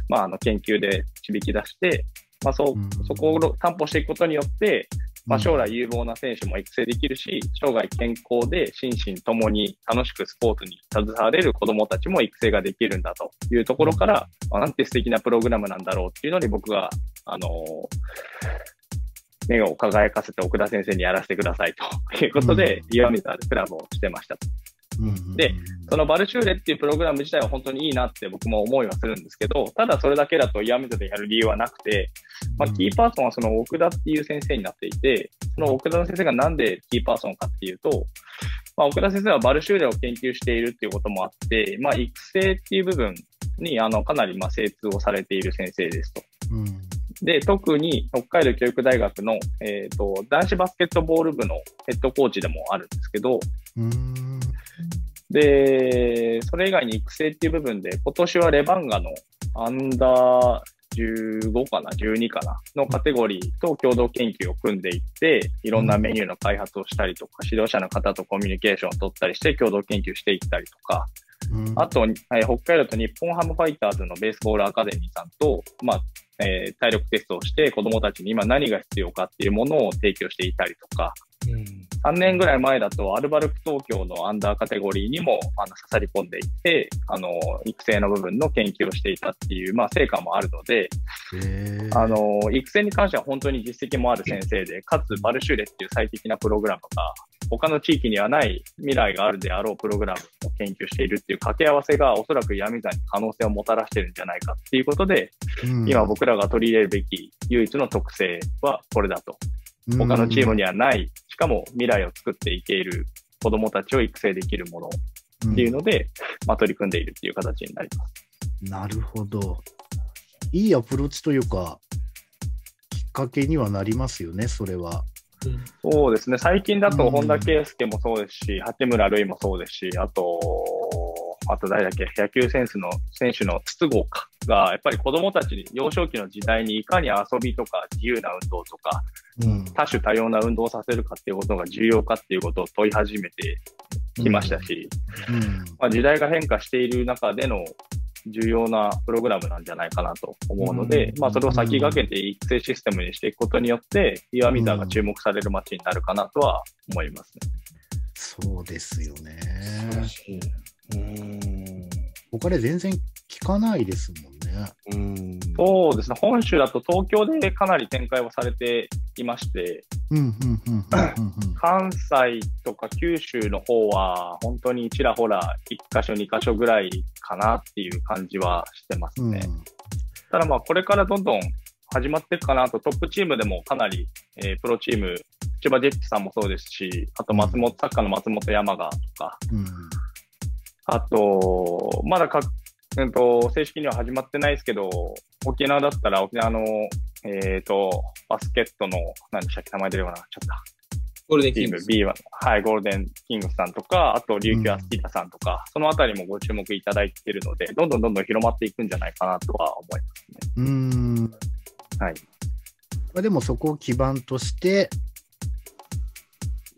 まああの研究で導き出して、まあそう、そこを担保していくことによって、まあ、将来有望な選手も育成できるし、生涯健康で心身ともに楽しくスポーツに携われる子供たちも育成ができるんだというところから、まあ、なんて素敵なプログラムなんだろうっていうのに僕が、あのー、目を輝かせて奥田先生にやらせてくださいということで、岩見沢でクラブをしてました。で、そのバルシューレっていうプログラム自体は本当にいいなって僕も思いはするんですけど、ただそれだけだと岩見沢でやる理由はなくて、まあ、キーパーソンはその奥田っていう先生になっていて、その奥田の先生がなんでキーパーソンかっていうと、まあ、奥田先生はバルシューレを研究しているっていうこともあって、まあ、育成っていう部分にあのかなりまあ精通をされている先生ですと。うんで、特に北海道教育大学の、えーと、男子バスケットボール部のヘッドコーチでもあるんですけど、で、それ以外に育成っていう部分で、今年はレバンガのアンダー15かな、12かなのカテゴリーと共同研究を組んでいって、いろんなメニューの開発をしたりとか、指導者の方とコミュニケーションを取ったりして共同研究していったりとか、あと、え北海道と日本ハムファイターズのベースボールアカデミーさんと、まあ、えー、体力テストをして子供たちに今何が必要かっていうものを提供していたりとか、うん、3年ぐらい前だとアルバルク東京のアンダーカテゴリーにもあの刺さり込んでいて、あの、育成の部分の研究をしていたっていう、まあ、成果もあるので、あの、育成に関しては本当に実績もある先生で、かつバルシューレっていう最適なプログラムが他の地域にはない未来があるであろうプログラムを研究しているっていう掛け合わせがおそらく闇座に可能性をもたらしてるんじゃないかっていうことで、うん、今僕らが取り入れるべき唯一の特性はこれだと。他のチームにはない、しかも未来を作っていける子供たちを育成できるものっていうので、うん、まあ、取り組んでいるっていう形になります。なるほど。いいアプローチというか、きっかけにはなりますよね、それは。そうですね、最近だと本田圭佑もそうですし、八村塁もそうですし、あと、あと誰だっけ、野球選手の選手の筒香かが、やっぱり子供たちに幼少期の時代にいかに遊びとか自由な運動とか、うん、多種多様な運動をさせるかっていうことが重要かっていうことを問い始めてきましたし、うん。うん、まあ、時代が変化している中での重要なプログラムなんじゃないかなと思うので、まあ、それを先駆けて育成システムにしていくことによって、岩見沢が注目される街になるかなとは思いますね。そうですよね。うん他で全然聞かないですもんね。うん。そうですね、本州だと東京でかなり展開をされていまして、関西とか九州の方は、本当にちらほら1箇所、2箇所ぐらいかなっていう感じはしてますね。うん、ただまあ、これからどんどん始まっていくかなと、トップチームでもかなり、えー、プロチーム、千葉ジェッツさんもそうですし、あと松本、サッカーの松本山雅とか、うん。あと、まだか、うんと、正式には始まってないですけど、沖縄だったら沖縄の、えっ、ー、と、バスケットの、何でしたっけ、名前出るような、ちょっと。ゴールデンキングス。B は、はい、ゴールデンキングスさんとか、あと、琉球アスティタさんとか、うん、そのあたりもご注目いただいているので、どんどんどんどん広まっていくんじゃないかなとは思いますね。うん。はい。でもそこを基盤として、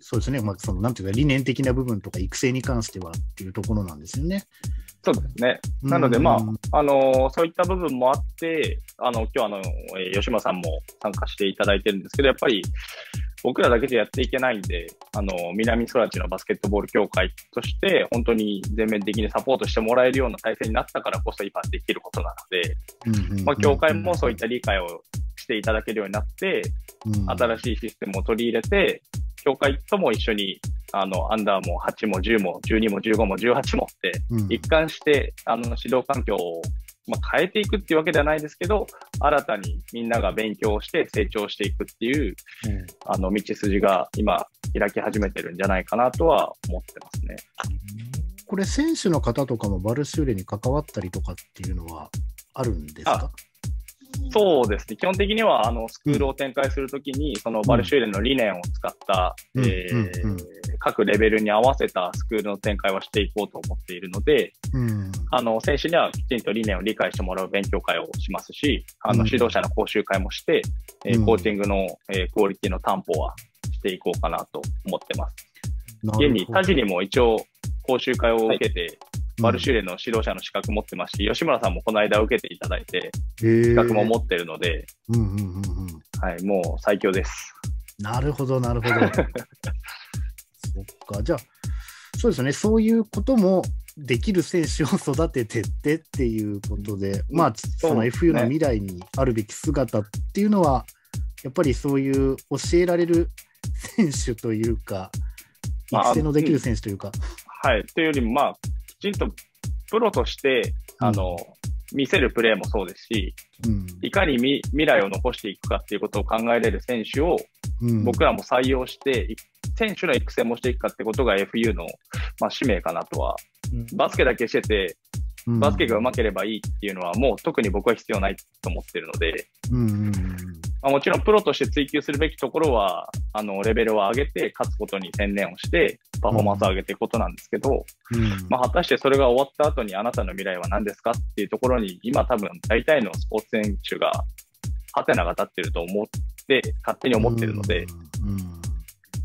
そうですね、まあ、そのなんていうか、理念的な部分とか育成に関してはっていうところなんですよね。そうですね。なので、まあ、あの、そういった部分もあって、あの、今日あの、え吉間さんも参加していただいてるんですけど、やっぱり、僕らだけでやっていけないんで、あの、南空地のバスケットボール協会として、本当に全面的にサポートしてもらえるような体制になったからこそ今できることなので、まあ、協会もそういった理解をしていただけるようになって、新しいシステムを取り入れて、協会とも一緒に、あの、アンダーも8も10も12も15も18もって、一貫して、あの、指導環境を、まあ、変えていくっていうわけではないですけど、新たにみんなが勉強して成長していくっていう、うん、あの、道筋が今、開き始めてるんじゃないかなとは思ってますね。これ、選手の方とかもバルシューレに関わったりとかっていうのはあるんですか？そうですね。基本的には、あの、スクールを展開するときに、そのバルシューレンの理念を使った、うん、えー、各レベルに合わせたスクールの展開はしていこうと思っているので、うん、あの、選手にはきちんと理念を理解してもらう勉強会をしますし、あの、指導者の講習会もして、え、うん、コーチングの、えー、クオリティの担保はしていこうかなと思ってます。現に、他時にも一応、講習会を受けて、はいマルシューレの指導者の資格持ってますし、吉村さんもこの間受けていただいて、資格も持ってるので、はい、もう最強です。なるほど、なるほど。そっか、じゃあ、そうですね、そういうこともできる選手を育ててってっていうことで、まあ、その FU の未来にあるべき姿っていうのは、やっぱりそういう教えられる選手というか、育成のできる選手というか。はい、というよりも、まあ、ちんとプロとして、あの、見せるプレーもそうですし、うん、いかに未来を残していくかっていうことを考えれる選手を、僕らも採用して、選手の育成もしていくかってことが FU の、まあ、使命かなとは、バスケだけしてて、バスケが上手ければいいっていうのはもう特に僕は必要ないと思ってるので、まあ、もちろんプロとして追求するべきところは、あの、レベルを上げて、勝つことに専念をして、パフォーマンスを上げていくことなんですけど、うん、まあ、果たしてそれが終わった後にあなたの未来は何ですかっていうところに、今多分大体のスポーツ選手が、ハテナが立ってると思って、勝手に思ってるので、うん。うん、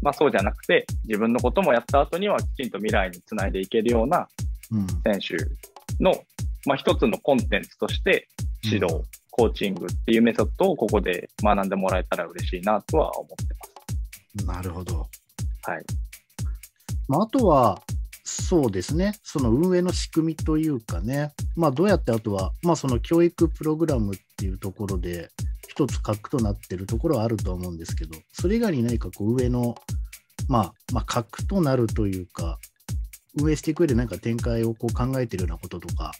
まあそうじゃなくて、自分のこともやった後にはきちんと未来につないでいけるような選手の、まあ一つのコンテンツとして指導、コーチングっていうメソッドをここで学んでもらえたら嬉しいなとは思ってます。なるほど。はい。まあ、あとは、そうですね、その運営の仕組みというかね、まあ、どうやってあとは、まあ、その教育プログラムっていうところで、一つ核となってるところはあると思うんですけど、それ以外に何かこう上の、まあ、まあ、核となるというか、運営していく上で何か展開をこう考えてるようなこととか、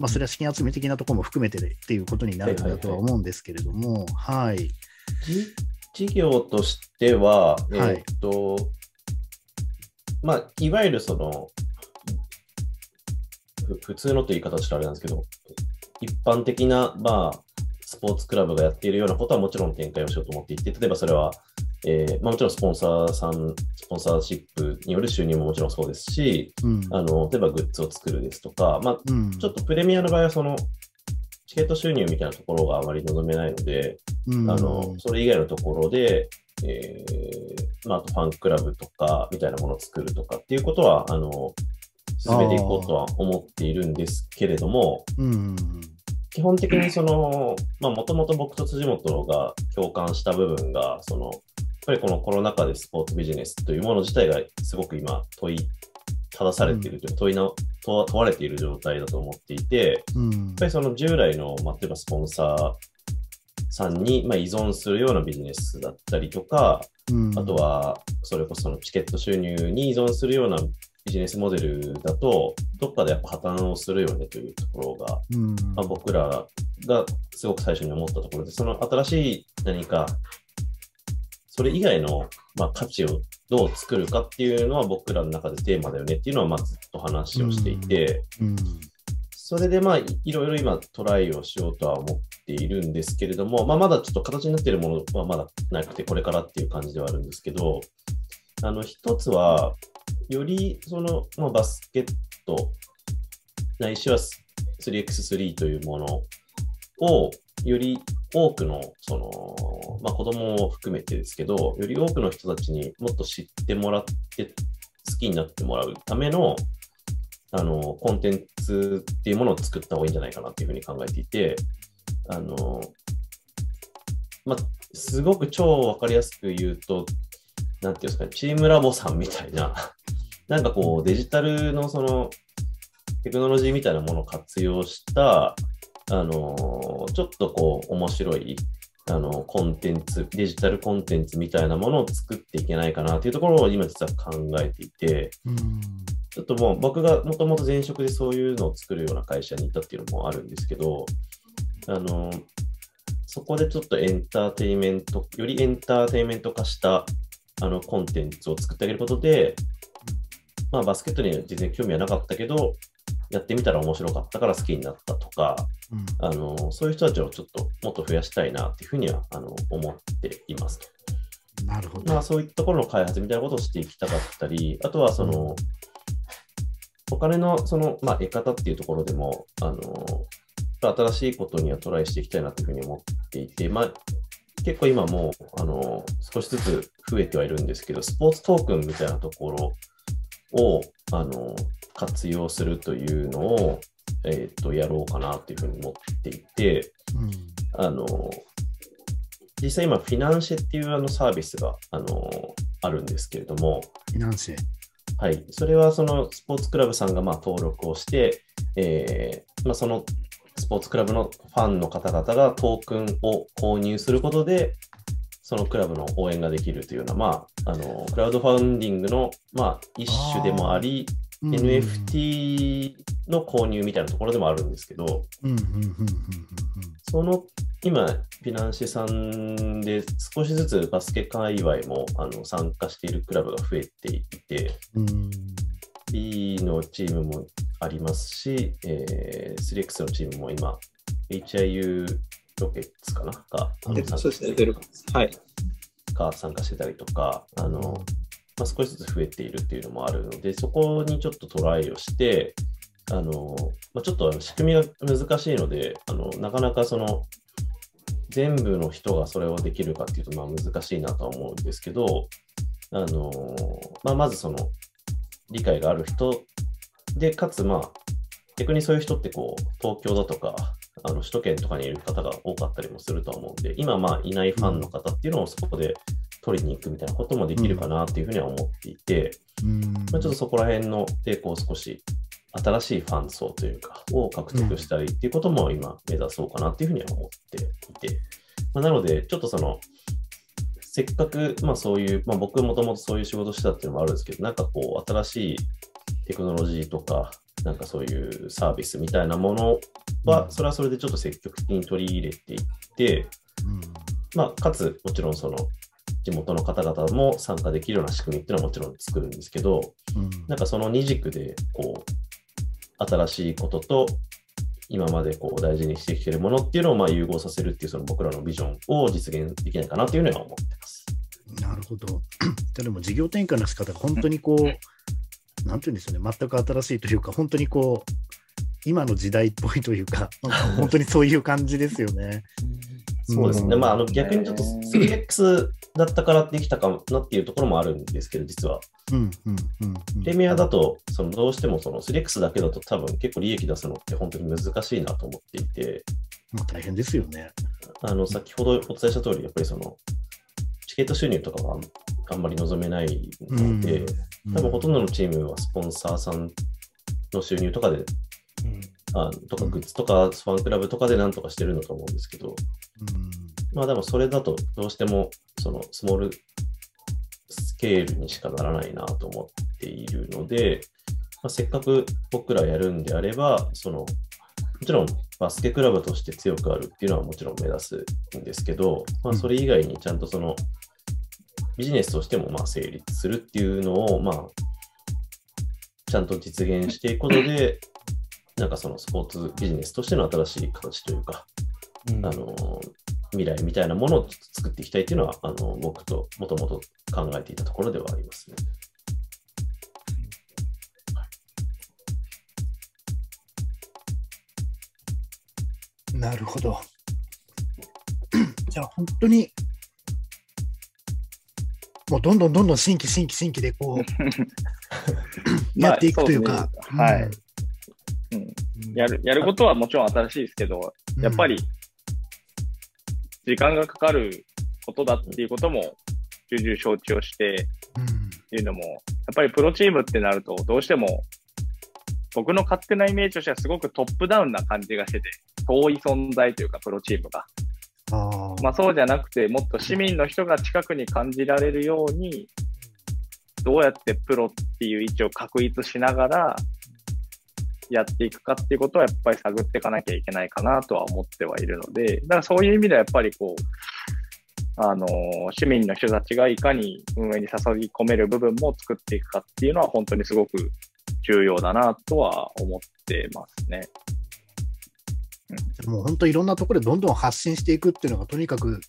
まあ、それは資金集め的なところも含めてっていうことになるんだとは思うんですけれども、はい。事業としては、えー、っと、はい、まあ、いわゆるその、普通のという言い方したらあれなんですけど、一般的な、まあ、スポーツクラブがやっているようなことはもちろん展開をしようと思っていて、例えばそれは、えーまあ、もちろんスポンサーさん、スポンサーシップによる収入ももちろんそうですし、うん、あの例えばグッズを作るですとか、まあ、うん、ちょっとプレミアの場合はそのチケット収入みたいなところがあまり望めないので、うん、あのそれ以外のところで、えーまあ、あとファンクラブとかみたいなものを作るとかっていうことは、あの進めていこうとは思っているんですけれども、基本的にその、まあ、もともと僕と辻元が共感した部分が、その、ぱりこのコロナ禍でスポーツビジネスというもの自体がすごく今問い正されているという、問いな問われている状態だと思っていて、やっぱりその従来の、まあ、例えばスポンサーさんに、まあ、依存するようなビジネスだったりとか、あとはそれこそのチケット収入に依存するようなビジネスモデルだと、どっかでやっぱ破綻をするよねというところが、うん、まあ、僕らがすごく最初に思ったところで、その新しい何か、それ以外の、まあ、価値をどう作るかっていうのは僕らの中でテーマだよねっていうのはまずっと話をしていて、うん。うん、それでまあいろいろ今トライをしようとは思っているんですけれども、まあ、まだちょっと形になっているものはまだなくてこれからっていう感じではあるんですけど、あの一つは、よりその、まあ、バスケット、ないしは 3x3 というものを、より多くの、その、まあ、子供を含めてですけど、より多くの人たちにもっと知ってもらって、好きになってもらうための、あの、コンテンツっていうものを作った方がいいんじゃないかなっていうふうに考えていて、あの、まあ、すごく超わかりやすく言うと、なんていうんですかね、チームラボさんみたいな なんかこう、デジタルのその、テクノロジーみたいなものを活用した、あの、ちょっとこう、面白い、あの、コンテンツ、デジタルコンテンツみたいなものを作っていけないかなというところを今実は考えていて、ちょっともう僕がもともと前職でそういうのを作るような会社にいたっていうのもあるんですけど、あの、そこでちょっとエンターテイメント、よりエンターテイメント化したあのコンテンツを作ってあげることで、まあ、バスケットに全然興味はなかったけど、やってみたら面白かったから好きになったとか、うん、あのそういう人たちをちょっともっと増やしたいなっていうふうにはあの思っていますと。なるほど。まあ、そういったところの開発みたいなことをしていきたかったり、あとはその、お金のその、まあ、得方っていうところでも、あの新しいことにはトライしていきたいなというふうに思っていて、まあ、結構今もあの少しずつ増えてはいるんですけど、スポーツトークンみたいなところをあの活用するというのを、えーと、やろうかなというふうに思っていて、うん、あの実際今、フィナンシェっていうあのサービスがあのあるんですけれども、フィナンシェ。はい、それはそのスポーツクラブさんがまあ登録をして、えーまあ、そのスポーツクラブのファンの方々がトークンを購入することで、そのクラブの応援ができるというような、まあ、あのクラウドファンディングの、まあ、一種でもあり、NFT の購入みたいなところでもあるんですけど、その今、フィナンシェさんで少しずつバスケ界隈もあの参加しているクラブが増えていて、B のチームもありますし、えー、3X のチームも今、HIU ロケッツかな？が、参加してはい。が参加してたりとか、あの、まあ、少しずつ増えているっていうのもあるので、そこにちょっとトライをして、あの、まあ、ちょっと仕組みが難しいので、あの、なかなかその、全部の人がそれをできるかっていうと、まあ難しいなとは思うんですけど、あの、まあ、まずその、理解がある人で、かつまあ、逆にそういう人ってこう、東京だとか、あの首都圏とかにいる方が多かったりもすると思うんで、今まあいないファンの方っていうのをそこで取りに行くみたいなこともできるかなっていうふうには思っていて、まあ、ちょっとそこら辺の抵抗を少し新しいファン層というか、を獲得したりっていうことも今目指そうかなっていうふうには思っていて、まあ、なので、ちょっとその、せっかく、まあそういう、まあ僕もともとそういう仕事してたっていうのもあるんですけど、なんかこう、新しいテクノロジーとか、なんかそういうサービスみたいなものは、それはそれでちょっと積極的に取り入れていって、まあ、かつ、もちろんその、地元の方々も参加できるような仕組みっていうのはもちろん作るんですけど、なんかその二軸で、こう、新しいことと、今までこう大事にしてきてるものっていうのをまあ融合させるっていうその僕らのビジョンを実現できないかなというのは思ってます。なるほど。でも事業展開の仕方が本当にこう、うん、なんていうんですよね、全く新しいというか、本当にこう、今の時代っぽいというか、なんか本当にそういう感じですよね。そうですね。まあ、あの逆にちょっと 3X だったからできたかなっていうところもあるんですけど、実は。プレミアだと、そのどうしてもその 3X だけだと多分結構利益出すのって本当に難しいなと思っていて。まあ大変ですよね。あの、先ほどお伝えした通り、やっぱりその、チケット収入とかはあんまり望めないので、多分ほとんどのチームはスポンサーさんの収入とかであとかグッズとかファンクラブとかでなんとかしてるのと思うんですけど、うん、まあでもそれだとどうしてもそのスモールスケールにしかならないなと思っているので、まあ、せっかく僕らやるんであれば、そのもちろんバスケクラブとして強くあるっていうのはもちろん目指すんですけど、まあ、それ以外にちゃんとそのビジネスとしてもまあ成立するっていうのを、まあ、ちゃんと実現していくことで、なんかそのスポーツビジネスとしての新しい形というか、うん、あの未来みたいなものを作っていきたいというのは、あの僕ともともと考えていたところではありますね。なるほど。じゃあ本当に、もうどんどんどんどん新規新規新規でこう、やっていくというか。まあ、ね、はい。やる、やることはもちろん新しいですけど、やっぱり、時間がかかることだっていうことも重々承知をして、っていうのも、やっぱりプロチームってなると、どうしても、僕の勝手なイメージとしてはすごくトップダウンな感じがしてて、遠い存在というか、プロチームが。まあそうじゃなくて、もっと市民の人が近くに感じられるように、どうやってプロっていう位置を確立しながら、やっていくかっていうことはやっぱり探っていかなきゃいけないかなとは思ってはいるので、だからそういう意味ではやっぱりこう、あの、市民の人たちがいかに運営に注ぎ込める部分も作っていくかっていうのは本当にすごく重要だなとは思ってますね。うん、もう本当いろんなところでどんどん発信していくっていうのがとにかく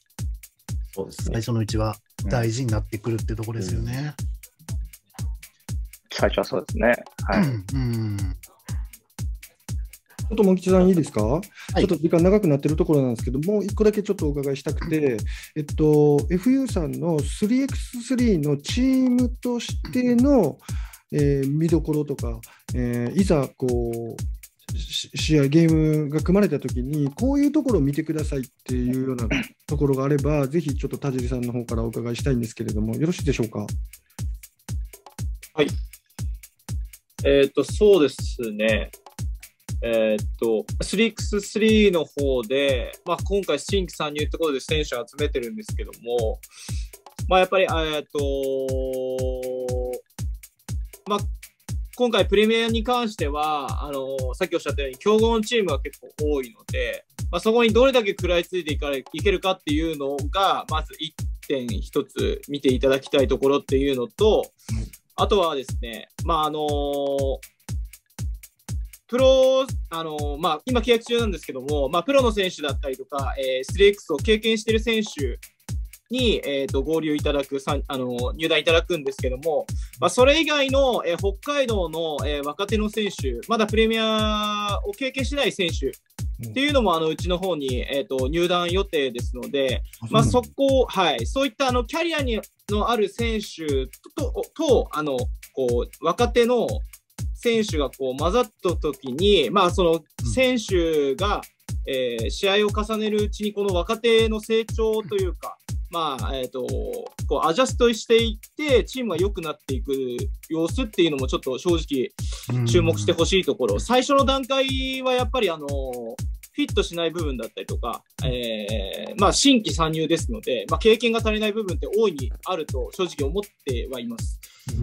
そうですね、最初のうちは大事になってくるってところですよね。うん最初はそうですね。はい。うん、ちょっと茂吉さんいいですか、はい、ちょっと時間長くなってるところなんですけど、もう一個だけちょっとお伺いしたくて、えっと、FU さんの 3x3 のチームとしての、えー、見どころとか、えー、いざこう試合、ゲームが組まれたときに、こういうところを見てくださいっていうようなところがあれば、ぜひちょっと田尻さんの方からお伺いしたいんですけれども、よろしいでしょうか？はい。えっ、ー、と、そうですね。えー、っと、3x3 の方で、まあ、今回新規参入ってことで選手を集めてるんですけども、まあ、やっぱり、えー、っと、まあ、今回プレミアに関しては、あのさっきおっしゃったように強豪のチームが結構多いので、まあ、そこにどれだけ食らいついていかいけるかっていうのが、まず1点1つ見ていただきたいところっていうのと、あとはですね、まああのプロ、あのまあ、今契約中なんですけども、まあ、プロの選手だったりとか、えー、3X を経験している選手に、えーと、合流いただくあの、入団いただくんですけども、まあ、それ以外の、えー、北海道の、えー、若手の選手、まだプレミアを経験してない選手っていうのも、あのうちの方に、えーと、入団予定ですので、まあ、そこ、はい、そういったあのキャリアにのある選手ととあのこう若手の選手がこう混ざった時に、まあ、その選手が、えー、試合を重ねるうちにこの若手の成長というか、まあえーと、こうアジャストしていってチームが良くなっていく様子っていうのもちょっと正直注目してほしいところ、最初の段階はやっぱりあのフィットしない部分だったりとか、えー、まあ、新規参入ですので、まあ、経験が足りない部分って大いにあると正直思ってはいます。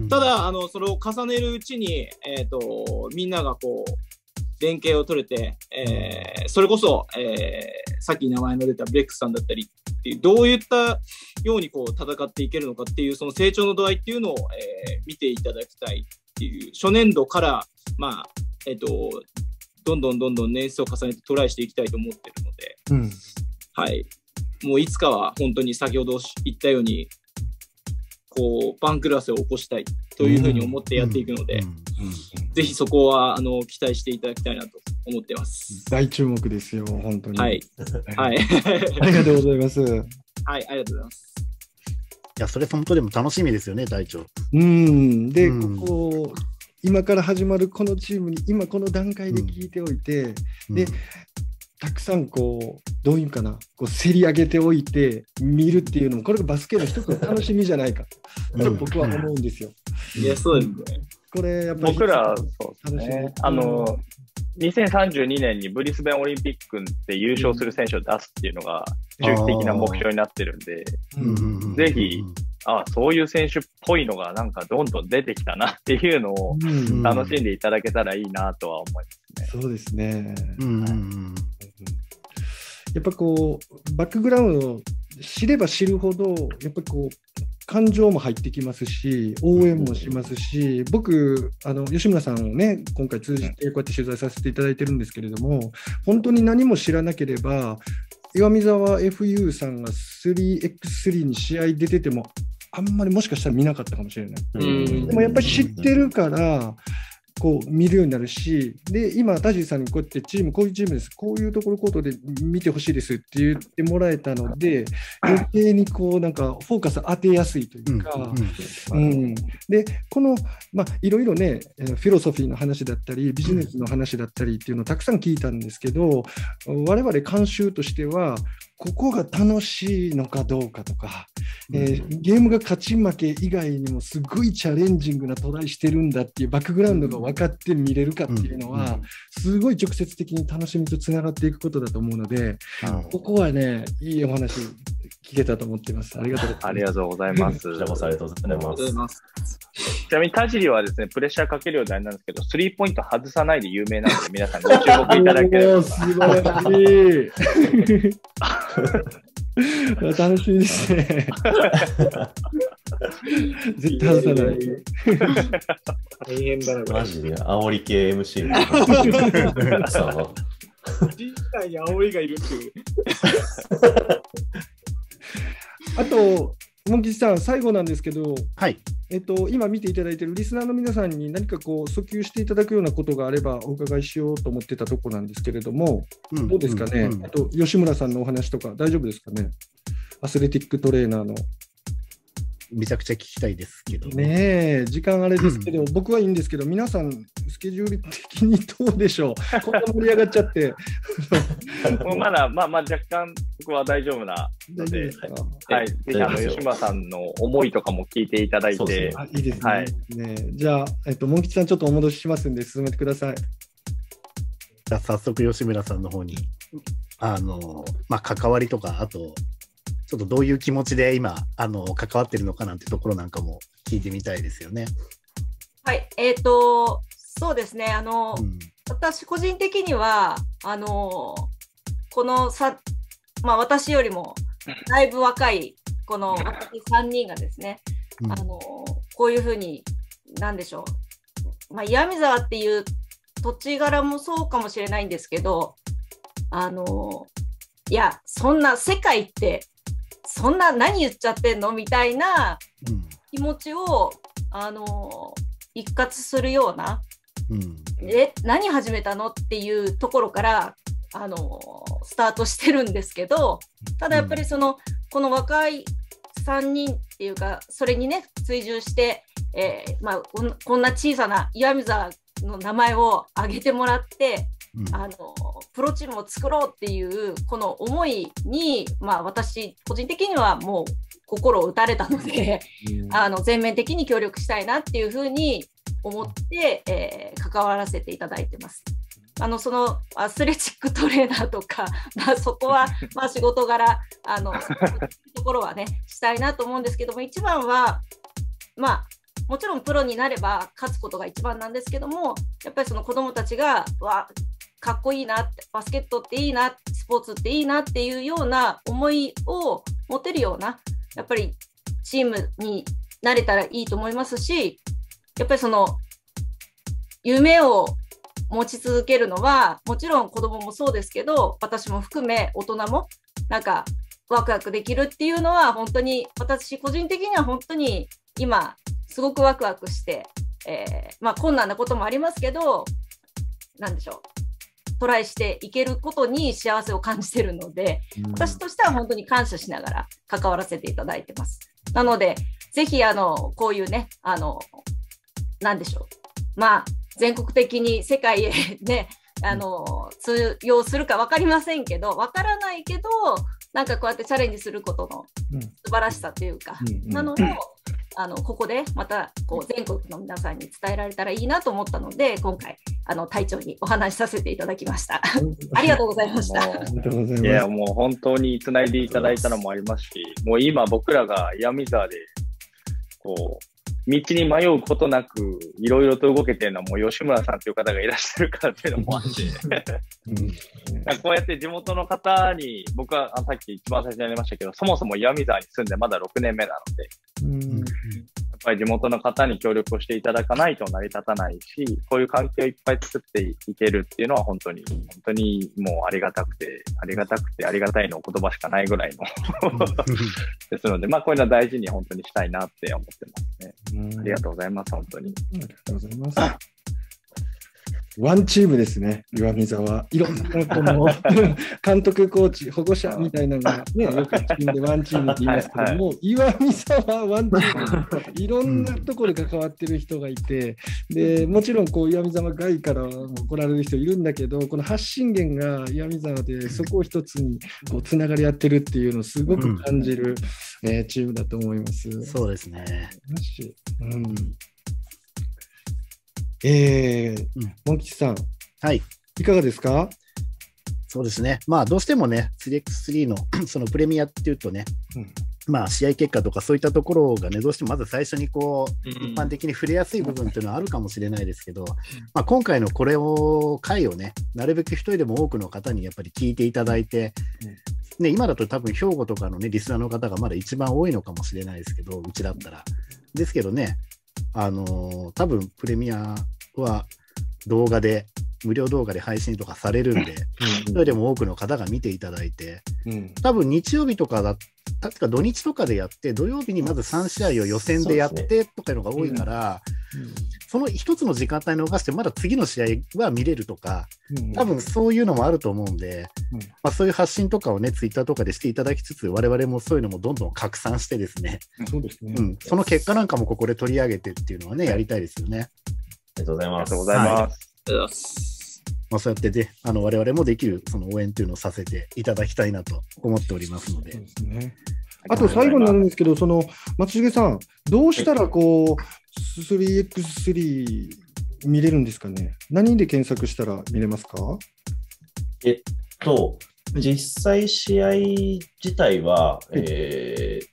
ただ、あのそれを重ねるうちに、えーと、みんながこう連携を取れて、えー、それこそ、えー、さっき名前の出たブレックスさんだったりっていう、どういったようにこう戦っていけるのかっていう、その成長の度合いっていうのを、えー、見ていただきたいっていう、初年度から、まあ、えっ、と、どんどんどんどん年数を重ねてトライしていきたいと思ってるので、うん、はい。もういつかは本当に先ほど言ったように、こう、番狂わせを起こしたいというふうに思ってやっていくので、ぜひそこはあの期待していただきたいなと思ってます。大注目ですよ、本当に。はい。はい。ありがとうございます。はい、ありがとうございます。いや、それ本当でも楽しみですよね、隊長。うん。で、うん、ここ、今から始まるこのチームに、今この段階で聞いておいて、うん、で、たくさんこう、どういうかな、こう競り上げておいて見るっていうのも、これがバスケの一つの楽しみじゃないかと、僕は思うんですよ。いや、そうですね。これ、やっぱり僕ら、そうですね。あの、2032年にブリスベンオリンピックで優勝する選手を出すっていうのが中期的な目標になってるんで、ぜひ、あそういう選手っぽいのがなんかどんどん出てきたなっていうのを楽しんでいただけたらいいなとは思いますね。そうですね。うんやっぱこう、バックグラウンドを知れば知るほど、やっぱこう、感情も入ってきますし、応援もしますし、僕、あの吉村さんをね、今回通じてこうやって取材させていただいてるんですけれども、本当に何も知らなければ、岩見沢 FU さんが 3x3 に試合出てても、あんまりもしかしたら見なかったかもしれない。でもやっぱり知ってるから、こう見るようになるし、で、今、田尻さんにこうやってチーム、こういうチームです、こういうところコートで見てほしいですって言ってもらえたので、余計にこう、なんかフォーカス当てやすいというか、うん、で、この、まあ、いろいろね、フィロソフィーの話だったり、ビジネスの話だったりっていうのをたくさん聞いたんですけど、我々監修としては、ここが楽しいのかどうかとか、うん、えー、ゲームが勝ち負け以外にもすごいチャレンジングなトライしてるんだっていうバックグラウンドが分かって見れるかっていうのは、すごい直接的に楽しみとつながっていくことだと思うので、ここはね、いいお話聞けたと思ってます。ありがとうありがとうございます。ありがとうございます。ちなみに田尻はですね、プレッシャーかけるようであれなんですけど、スリーポイント外さないで有名なので、皆さんご注目いただければ。素晴らしい。楽しみですね。絶対外さない。大変だな。マジで煽り系 MC。人体に煽りがいるっていう。あと、モン吉さん、最後なんですけど、はい。えっと、今見ていただいているリスナーの皆さんに何かこう訴求していただくようなことがあればお伺いしようと思ってたとこなんですけれども、うん、どうですかね、うん、あと吉村さんのお話とか大丈夫ですかね？アスレティックトレーナーのめちゃくちゃ聞きたいですけどね。時間あれですけど、僕はいいんですけど、皆さん、スケジュール的にどうでしょう、こんな盛り上がっちゃって。もうまだ、まあまあ、若干、僕は大丈夫なので、はい、ぜひあの吉村さんの思いとかも聞いていただいて。ね、いいですね。はい、ねじゃあ、えっと、モン吉さん、ちょっとお戻ししますんで、進めてください。じゃあ、早速、吉村さんの方に、あの、まあ、関わりとか、あと、ちょっとどういう気持ちで今、あの、関わってるのかなんてところなんかも聞いてみたいですよね。はい、えっ、ー、と、そうですね、あの、うん、私個人的には、あの、このさ、まあ私よりもだいぶ若い、この私3人がですね、うん、あの、こういうふうに、なんでしょう、まあ岩見沢っていう土地柄もそうかもしれないんですけど、あの、いや、そんな世界ってそんな何言っちゃってんの？みたいな気持ちを、うん、あの一括するような、うん、え何始めたの？っていうところからあのスタートしてるんですけどただやっぱりその、この若い3人っていうかそれにね追従して、えー、まあ、こんな小さな岩見沢の名前を挙げてもらって、うん、あのプロチームを作ろうっていうこの思いに、まあ、私個人的にはもう心を打たれたので、うん、あの全面的に協力したいなっていうふうに思って、えー、関わらせていただいてます。あのそのアスレチックトレーナーとか、まあ、そこはまあ仕事柄あのところはねしたいなと思うんですけども一番はまあもちろんプロになれば勝つことが一番なんですけどもやっぱりその子どもたちがわかっこいいなってバスケットっていいなスポーツっていいなっていうような思いを持てるようなやっぱりチームになれたらいいと思いますしやっぱりその夢を持ち続けるのは、もちろん子供もそうですけど、私も含め大人も、なんか、ワクワクできるっていうのは、本当に、私個人的には本当に今、すごくワクワクして、えー、まあ困難なこともありますけど、なんでしょう、トライしていけることに幸せを感じてるので、私としては本当に感謝しながら関わらせていただいてます。なので、ぜひ、あの、こういうね、あの、なんでしょう。まあ、全国的に世界へ ね、あの、通用するか分かりませんけど、分からないけど、なんかこうやってチャレンジすることの素晴らしさというか、うん、なのを、あのここでまたこう全国の皆さんに伝えられたらいいなと思ったので、今回、あの隊長にお話しさせていただきました。ありがとうございました。いや、もう本当につないでいただいたのもありますし、もう今僕らが闇沢で、こう、道に迷うことなく、いろいろと動けてるのは、もう吉村さんという方がいらっしゃるからっていうのも。あって、こうやって地元の方に、僕はさっき一番最初にやりましたけど、そもそも岩見沢に住んでまだ6年目なので、うんぱり地元の方に協力をしていただかないと成り立たないし、こういう環境をいっぱい作っていけるっていうのは本当に、本当にもうありがたくて、ありがたくてありがたいの言葉しかないぐらいのですので、まあこういうのは大事に本当にしたいなって思ってますね。ありがとうございます、本当に。ありがとうございます。ワンチームですね、岩見沢。いろんなこの 監督、コーチ、保護者みたいなのが、ね、よくチームでワンチームって言いますけども、はいはい、岩見沢ワンチーム、いろんなところで関わってる人がいて、でもちろんこう岩見沢外からも来られる人いるんだけど、この発信源が岩見沢で、そこを一つにこうつながり合ってるっていうのをすごく感じる、うん、えー、チームだと思います。そうですね。うんえー、うん、モン吉さん、はい。いかがですか？そうですね。まあ、どうしてもね、3x3 の そのプレミアっていうとね、うん、まあ、試合結果とかそういったところがね、どうしてもまず最初にこう、一般的に触れやすい部分っていうのはあるかもしれないですけど、まあ、今回のこれを、回をね、なるべく一人でも多くの方にやっぱり聞いていただいて、ね、今だと多分兵庫とかのね、リスナーの方がまだ一番多いのかもしれないですけど、うちだったら。ですけどね、あのー、多分プレミアは動画で、無料動画で配信とかされるんで、それでも多くの方が見ていただいて、多分日曜日とかだ、確か土日とかでやって、土曜日にまず3試合を予選でやってとかいうのが多いから、その一つの時間帯逃して、まだ次の試合は見れるとか、多分そういうのもあると思うんで、まあ、そういう発信とかをね、ツイッターとかでしていただきつつ、我々もそういうのもどんどん拡散してですね、そうですね、うん、その結果なんかもここで取り上げてっていうのはね、やりたいですよね。ありがとうございます。ありがとうございます。はい、まあ、そうやってね、あの我々もできるその応援というのをさせていただきたいなと思っておりますので。そうですね、あと最後になるんですけど、その松重さん、どうしたらこう、3x3 見れるんですかね？何で検索したら見れますか？えっと、実際試合自体は、えー、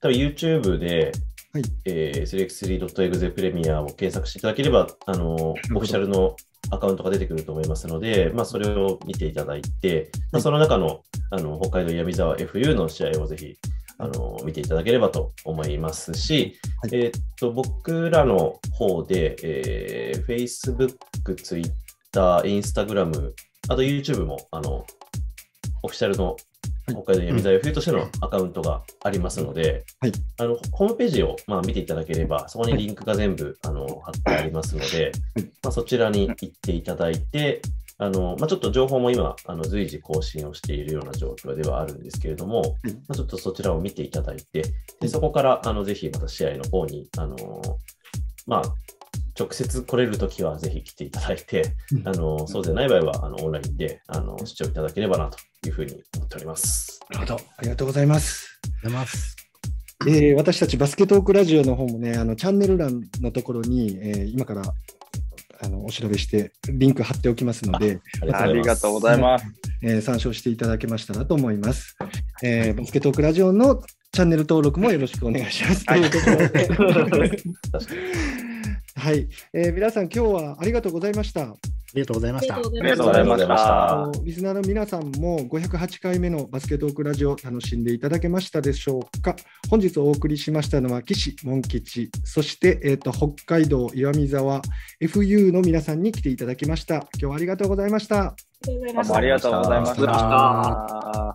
多分 YouTube ではい、えー、select3.exe プレミアを検索していただければ、あの、オフィシャルのアカウントが出てくると思いますので、まあ、それを見ていただいて、まあ、その中の、あの、北海道闇沢 FU の試合をぜひ、あの、見ていただければと思いますし、はい、えっと、僕らの方で、えー、Facebook、Twitter、Instagram、あと YouTube も、あの、オフィシャルの北海道闇沢冬としてのアカウントがありますので、はい、あのホームページをまあ見ていただければ、そこにリンクが全部あの貼ってありますので、まあ、そちらに行っていただいて、あのまあ、ちょっと情報も今、あの随時更新をしているような状況ではあるんですけれども、まあ、ちょっとそちらを見ていただいて、でそこからあのぜひまた試合の方に、あのまあ、直接来れるときはぜひ来ていただいて、あのそうでない場合はあのオンラインであの視聴いただければなというふうに思っております。なるほど。ありがとうございます。ありがとうございます。えー、私たちバスケトークラジオの方もね、あのチャンネル欄のところに、えー、今からあのお調べしてリンク貼っておきますので、ありがとうございます。えー、参照していただけましたらと思います。えー、バスケトークラジオのチャンネル登録もよろしくお願いします。というところで。はい、えー、皆さん今日はありがとうございました。ありがとうございました。ありがとうございました。リスナーの皆さんも508回目のバスケトークラジオ楽しんでいただけましたでしょうか。本日お送りしましたのは岸門吉、そして、えーと、北海道岩見沢 FU の皆さんに来ていただきました。今日はありがとうございました。ありがとうございました。